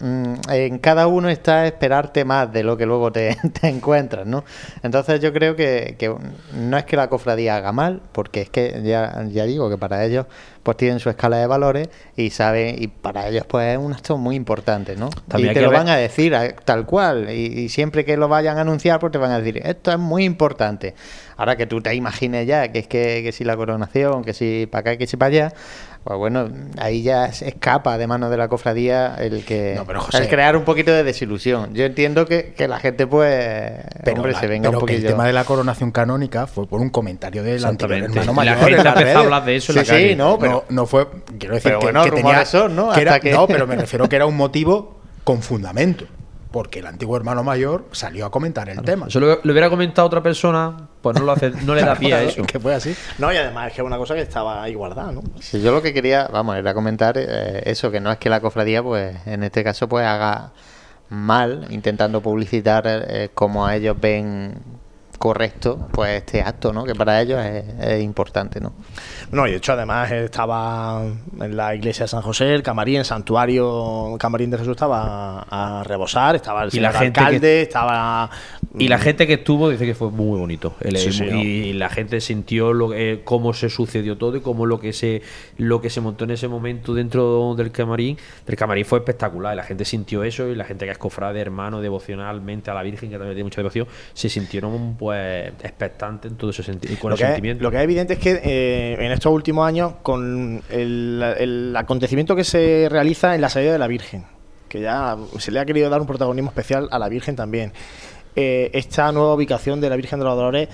Mm, En cada uno está esperarte más de lo que luego te, te encuentras, ¿no? Entonces yo creo que, que no es que la cofradía haga mal, porque es que ya, ya digo que para ellos pues tienen su escala de valores y saben, y para ellos pues es un acto muy importante, ¿no?
También
y te lo
ver-
van a decir eh, tal cual, y, y siempre que lo vayan a anunciar pues te van a decir, esto es muy importante. Ahora que tú te imagines ya que es que, que si la coronación, que si para acá, que si para allá, pues bueno, ahí ya se escapa de manos de la cofradía el que
No, pero, José-
el crear un poquito de desilusión. Yo entiendo que, que la gente pues hombre,
la-
se venga un
pero que
poquillo.
el tema de la coronación canónica fue por un comentario del anterior hermano
Y la
mayor.
gente empezó a hablar de eso en
Sí,
la
sí,
calle.
no, pero-
no, no fue. Quiero decir
pero
que,
bueno,
que tenía.
son, ¿no?
que era-
Hasta que-
No, pero me refiero que era un motivo con fundamento. Porque el antiguo hermano mayor salió a comentar el tema.
Eso lo, lo hubiera comentado otra persona, pues no, lo hace, no le da pie a eso.
Que fue así.
No, y además es que es una cosa que estaba ahí guardada, ¿no?
Si yo lo que quería, vamos, era comentar eh, eso, que no es que la cofradía, pues, en este caso, pues haga mal intentando publicitar eh, como a ellos ven correcto, pues este acto, ¿no? Que para ellos es, es importante, ¿no?
No, y de hecho, además estaba en la iglesia de San José, el camarín, el santuario, el camarín de Jesús estaba a rebosar, estaba el
Y la gente
alcalde,
que-
estaba.
Y la gente que estuvo dice que fue muy bonito. El-
Sí, sí,
el- y la gente sintió lo, eh, cómo se sucedió todo y cómo lo que se lo que se montó en ese momento dentro del camarín, del camarín fue espectacular. Y la gente sintió eso y la gente que es cofrade, hermano, devocionalmente a la Virgen, que también tiene mucha devoción, se sintieron pues expectantes en todo ese sentido, con
Lo que, es, lo que es evidente es que eh, en estos últimos años, con el, el acontecimiento que se realiza en la salida de la Virgen, que ya se le ha querido dar un protagonismo especial a la Virgen también. eh, esta nueva ubicación de la Virgen de los Dolores,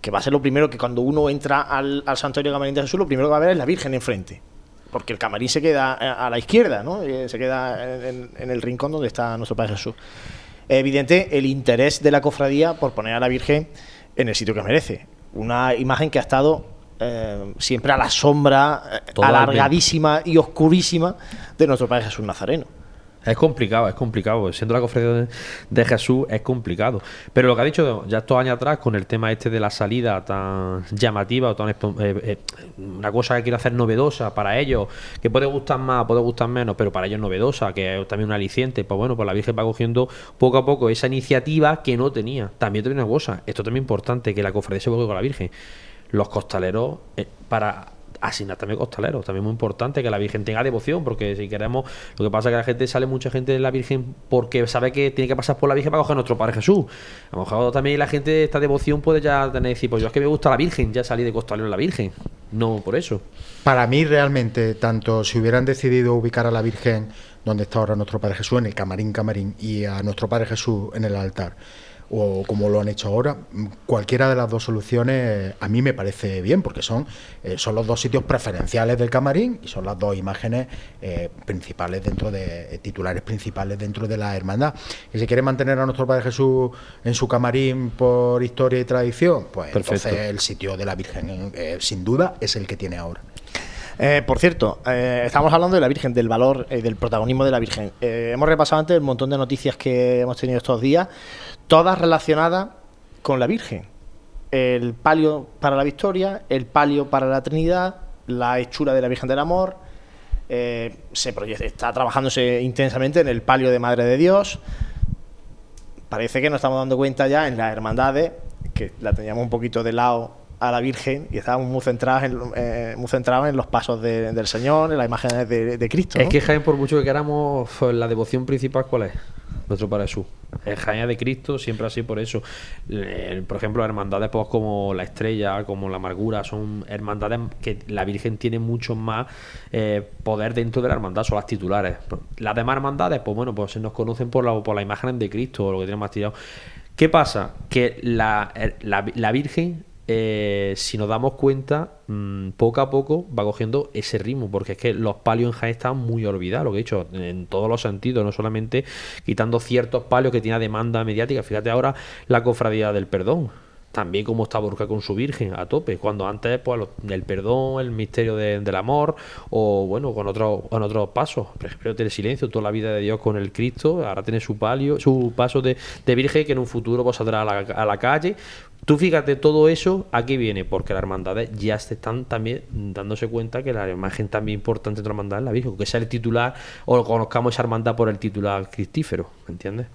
que va a ser lo primero que cuando uno entra al, al Santuario Camarín de Jesús, lo primero que va a ver es la Virgen enfrente. Porque el camarín se queda a a la izquierda, ¿no? Eh, Se queda en el rincón donde está nuestro Padre Jesús. Es evidente el interés de la cofradía por poner a la Virgen en el sitio que merece. Una imagen que ha estado eh, siempre a la sombra eh,
Totalmente.
alargadísima y oscurísima de nuestro Padre Jesús Nazareno.
Es complicado, es complicado. Siendo la cofradía de, Jesús es complicado. Pero lo que ha dicho ya estos años atrás con el tema este de la salida tan llamativa o tan eh, eh, una cosa que quiere hacer novedosa para ellos, que puede gustar más, puede gustar menos, pero para ellos novedosa, que es también un aliciente, pues bueno, pues la Virgen va cogiendo poco a poco esa iniciativa que no tenía. También tiene una cosa, esto también es importante, que la cofradía se vuelve con la Virgen. Los costaleros, eh, para asignar también costaleros, también muy importante que la Virgen tenga devoción, porque si queremos, lo que pasa es que la gente sale mucha gente de la Virgen porque sabe que tiene que pasar por la Virgen para coger a nuestro Padre Jesús. A lo mejor también la gente esta devoción puede ya tener decir, pues yo es que me gusta la Virgen, ya salí de costalero la Virgen. no por eso.
Para mí realmente, tanto si hubieran decidido ubicar a la Virgen donde está ahora nuestro Padre Jesús, en el camarín camarín, y a nuestro Padre Jesús en el altar, o como lo han hecho ahora, cualquiera de las dos soluciones a mí me parece bien, porque son, eh, son los dos sitios preferenciales del camarín y son las dos imágenes eh, principales dentro de, eh, titulares principales dentro de la hermandad. Y si quiere mantener a nuestro Padre Jesús en su camarín por historia y tradición, pues entonces el sitio de la Virgen, sin duda, es el que tiene ahora.
por cierto, estamos hablando de la Virgen, del valor, del protagonismo de la Virgen. hemos repasado antes un montón de noticias que hemos tenido estos días todas relacionadas con la Virgen. El palio para la Victoria, el palio para la Trinidad, la hechura de la Virgen del Amor. Eh, se está trabajándose intensamente en el palio de Madre de Dios. Parece que nos estamos dando cuenta ya en las hermandades, que la teníamos un poquito de lado a la Virgen y estábamos muy centrados en, eh, muy centrados en los pasos del Señor, en las imágenes de, Cristo.
Es que Jaén, por mucho que queramos, la devoción principal, ¿cuál es? nuestro Padre Jesús. Es Jaén de Cristo, siempre así por eso. por ejemplo, hermandades pues, como la Estrella, como la Amargura, son hermandades que la Virgen tiene mucho más eh, poder dentro de la hermandad, son las titulares. Las demás hermandades, pues bueno, pues se nos conocen por la, por la imagen de Cristo o lo que tiene más tirado. ¿Qué pasa? Que la, la, la Virgen eh, si nos damos cuenta, mm, poco a poco va cogiendo ese ritmo, porque es que los palios en Jaén están muy olvidados, lo que he dicho, en todos los sentidos, no solamente quitando ciertos palios que tiene demanda mediática. Fíjate ahora la cofradía del perdón también como está Borja con su Virgen a tope, cuando antes pues el perdón, el misterio del amor o bueno, con otros con otros pasos, por ejemplo, el silencio, toda la vida de Dios con el Cristo, ahora tiene su palio, su paso de, Virgen que en un futuro pues, saldrá a la, a la calle. Tú fíjate todo eso, ¿a qué viene? Porque las hermandades ya se están también dándose cuenta que la imagen también importante de la hermandad es la Virgen, que sea el titular o conozcamos esa hermandad por el titular cristífero, ¿me entiendes?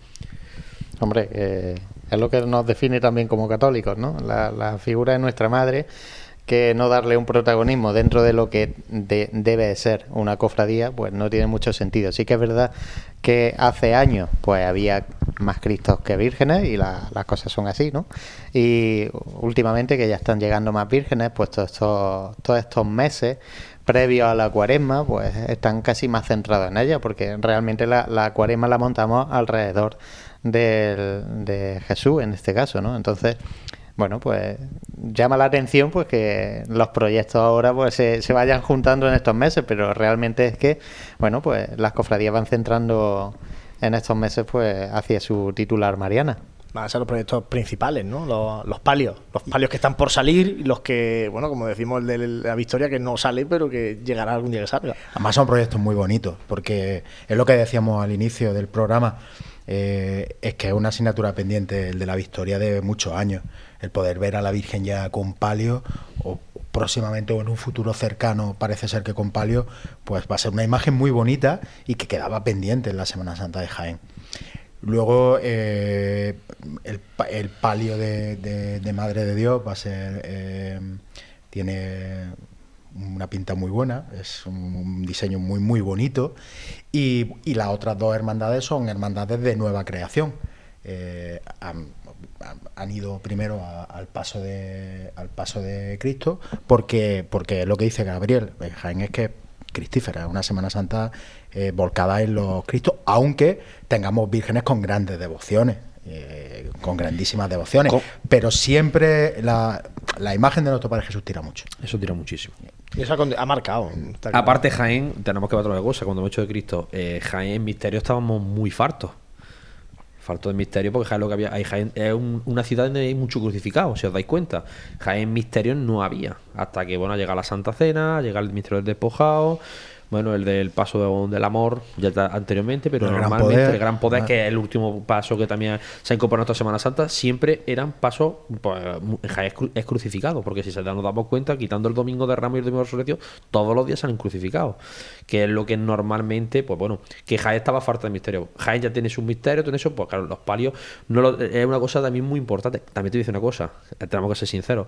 Hombre, eh, es lo que nos define también como católicos, ¿no? La, figura de nuestra madre, que no darle un protagonismo dentro de lo que debe ser una cofradía, pues no tiene mucho sentido. Sí que es verdad que hace años, pues había más cristos que vírgenes y las cosas son así, ¿no? Y últimamente que ya están llegando más vírgenes, pues todos estos, todos estos meses previos a la cuaresma, pues están casi más centrados en ella, porque realmente la, la cuaresma la montamos alrededor de Jesús en este caso, ¿no? Entonces, bueno, pues llama la atención pues que los proyectos ahora pues se, se, vayan juntando en estos meses, pero realmente es que, bueno, pues las cofradías van centrando en estos meses pues hacia su titular Mariana.
Van a ser los proyectos principales, ¿no? Los, palios. Los palios que están por salir y los que, bueno, como decimos el de la Victoria, que no sale, pero que llegará algún día que salga.
Además son proyectos muy bonitos, porque es lo que decíamos al inicio del programa eh, es que es una asignatura pendiente el de la Victoria de muchos años. El poder ver a la Virgen ya con palio, o próximamente o en un futuro cercano, parece ser que con palio, pues va a ser una imagen muy bonita y que quedaba pendiente en la Semana Santa de Jaén. Luego, eh, el, palio de, Madre de Dios va a ser. Eh, tiene una pinta muy buena, es un, diseño muy, muy bonito. Y, las otras dos hermandades son hermandades de nueva creación. Eh, han, ido primero al paso de al paso de Cristo porque porque lo que dice Gabriel eh, Jaén es que cristífera, una Semana Santa eh, volcada en los Cristos, aunque tengamos vírgenes con grandes devociones. con grandísimas devociones, pero siempre la, la, imagen de nuestro Padre Jesús tira mucho.
Eso tira muchísimo.
Y eso ha marcado.
Aparte, Jaén, tenemos que ver otra cosa. Cuando hemos hecho de Cristo, eh, Jaén, Misterio, estábamos muy fartos. Falto de misterio, porque Jaén lo que había. Jaén es una ciudad donde hay mucho crucificado, si os dais cuenta. Jaén Misterio no había. Hasta que, bueno, llega la Santa Cena, llega el misterio despojado bueno, el del paso del amor, ya está anteriormente, pero normalmente el gran poder, que es el último paso que también se ha incorporado esta Semana Santa, siempre eran pasos, pues, es crucificado, porque si se nos damos cuenta, quitando el domingo de Ramos y el domingo de Resurrección, todos los días se han crucificado, que es lo que normalmente, pues bueno, que Jaén estaba falta de misterio. Jaén ya tiene sus misterios, tiene eso, pues claro, los palios no es una cosa también muy importante. También te dice una cosa, tenemos que ser sinceros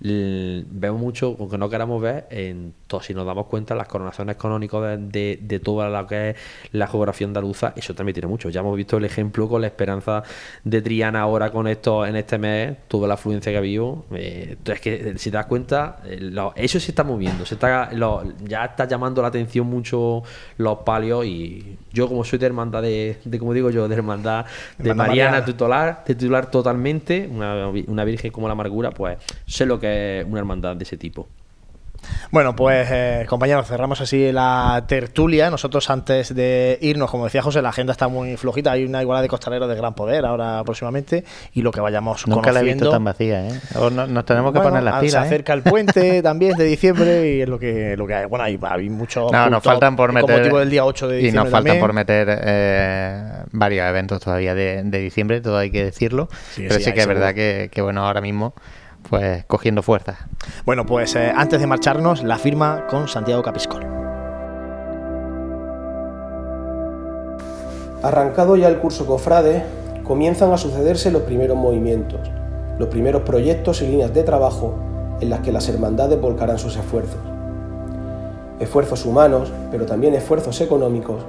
vemos mucho, aunque no queramos ver, en si nos damos cuenta, las coronaciones canónicas de, de, toda lo que es la geografía andaluza, eso también tiene mucho. Ya hemos visto el ejemplo con la esperanza de Triana ahora con esto en este mes, toda la afluencia que ha habido. Eh, entonces, que si te das cuenta, eh, eso se está moviendo, se está, ya está llamando la atención mucho los palios y yo como soy de hermandad de, como digo yo, de hermandad de Mariana, titular, titular totalmente, una, una virgen como la amargura, pues sé lo que es una hermandad de ese tipo.
Bueno, pues eh, compañeros, cerramos así la tertulia. Nosotros antes de irnos, como decía José, la agenda está muy flojita. Hay una igualdad de costaleros de gran poder ahora próximamente y lo que vayamos
Nunca la he visto tan vacía, ¿eh? nos tenemos que poner las pilas. Se
¿eh? acerca el puente también de diciembre y es lo que, lo que hay. Bueno, hay, hay muchos.
No, nos faltan por meter.
motivo del día 8 de diciembre.
Y nos faltan por meter eh, varios eventos todavía de, diciembre, todo hay que decirlo. Pero sí, que es verdad que, que, bueno, ahora mismo pues cogiendo fuerza.
Bueno, pues eh, antes de marcharnos, la firma con Santiago Capiscol.
Arrancado ya el curso Cofrade, comienzan a sucederse los primeros movimientos, los primeros proyectos y líneas de trabajo en las que las hermandades volcarán sus esfuerzos. Esfuerzos humanos, pero también esfuerzos económicos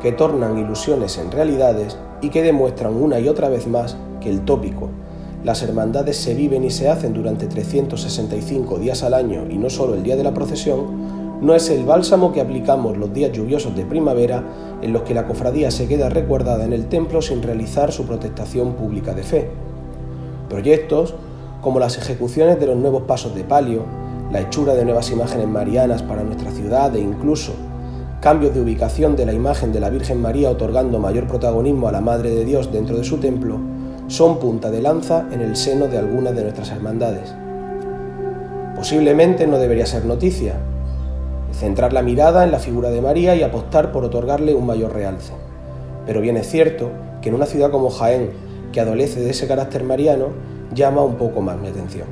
que tornan ilusiones en realidades y que demuestran una y otra vez más que el tópico las hermandades se viven y se hacen durante 365 días al año y no solo el día de la procesión, no es el bálsamo que aplicamos los días lluviosos de primavera en los que la cofradía se queda recuerdada en el templo sin realizar su protestación pública de fe. Proyectos como las ejecuciones de los nuevos pasos de palio, la hechura de nuevas imágenes marianas para nuestra ciudad e incluso cambios de ubicación de la imagen de la Virgen María otorgando mayor protagonismo a la Madre de Dios dentro de su templo, son punta de lanza en el seno de algunas de nuestras hermandades. Posiblemente no debería ser noticia, centrar la mirada en la figura de María y apostar por otorgarle un mayor realce. Pero bien es cierto que en una ciudad como Jaén, que adolece de ese carácter mariano, llama un poco más mi atención.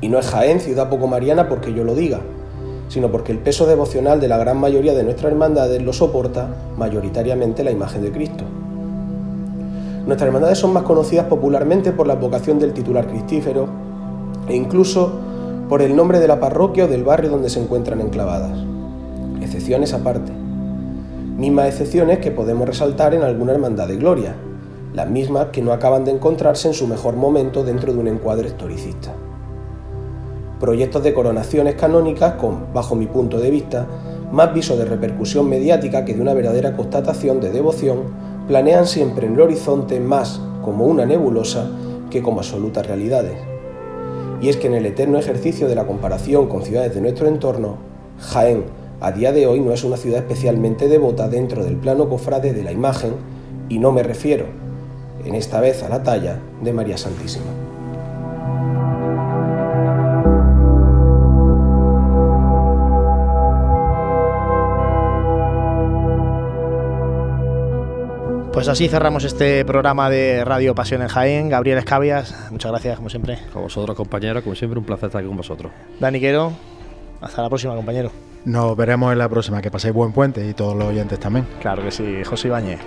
Y no es Jaén ciudad poco mariana porque yo lo diga, sino porque el peso devocional de la gran mayoría de nuestras hermandades lo soporta mayoritariamente la imagen de Cristo. Nuestras hermandades son más conocidas popularmente por la vocación del titular cristífero e incluso por el nombre de la parroquia o del barrio donde se encuentran enclavadas. Excepciones aparte. Mismas excepciones que podemos resaltar en alguna hermandad de gloria, las mismas que no acaban de encontrarse en su mejor momento dentro de un encuadre historicista. Proyectos de coronaciones canónicas con, bajo mi punto de vista, más viso de repercusión mediática que de una verdadera constatación de devoción planean siempre en el horizonte más como una nebulosa que como absolutas realidades. Y es que en el eterno ejercicio de la comparación con ciudades de nuestro entorno, Jaén a día de hoy no es una ciudad especialmente devota dentro del plano cofrade de la imagen, y no me refiero, en esta vez a la talla de María Santísima.
Pues así cerramos este programa de Radio Pasión en Jaén. Gabriel Escabias, muchas gracias como siempre.
A vosotros compañeros, como siempre un placer estar aquí con vosotros.
Dani Quero, hasta la próxima compañero.
Nos veremos en la próxima, que paséis buen puente y todos los oyentes también.
Claro que sí, José Ibáñez.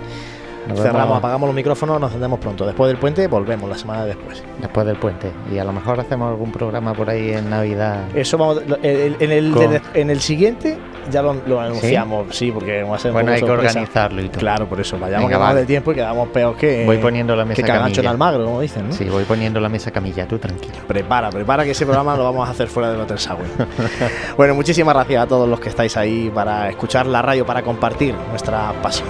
Cerramos, apagamos los micrófonos, nos encendemos pronto. Después del puente volvemos la semana después.
Después del puente. Y a lo mejor hacemos algún programa por ahí en Navidad.
Eso vamos. En el, en el siguiente ya lo, anunciamos, ¿Sí? porque
va a ser Bueno, hay que organizarlo y todo.
Claro, por eso. Vayamos Venga, de tiempo y quedamos peor que.
Voy poniendo la mesa
que camilla. en Almagro, como dicen, ¿no?
Sí, voy poniendo la mesa camilla, tú tranquilo.
Prepara, prepara que ese programa lo vamos a hacer fuera del Hotel Sagüe. bueno, muchísimas gracias a todos los que estáis ahí para escuchar la radio, para compartir nuestra pasión.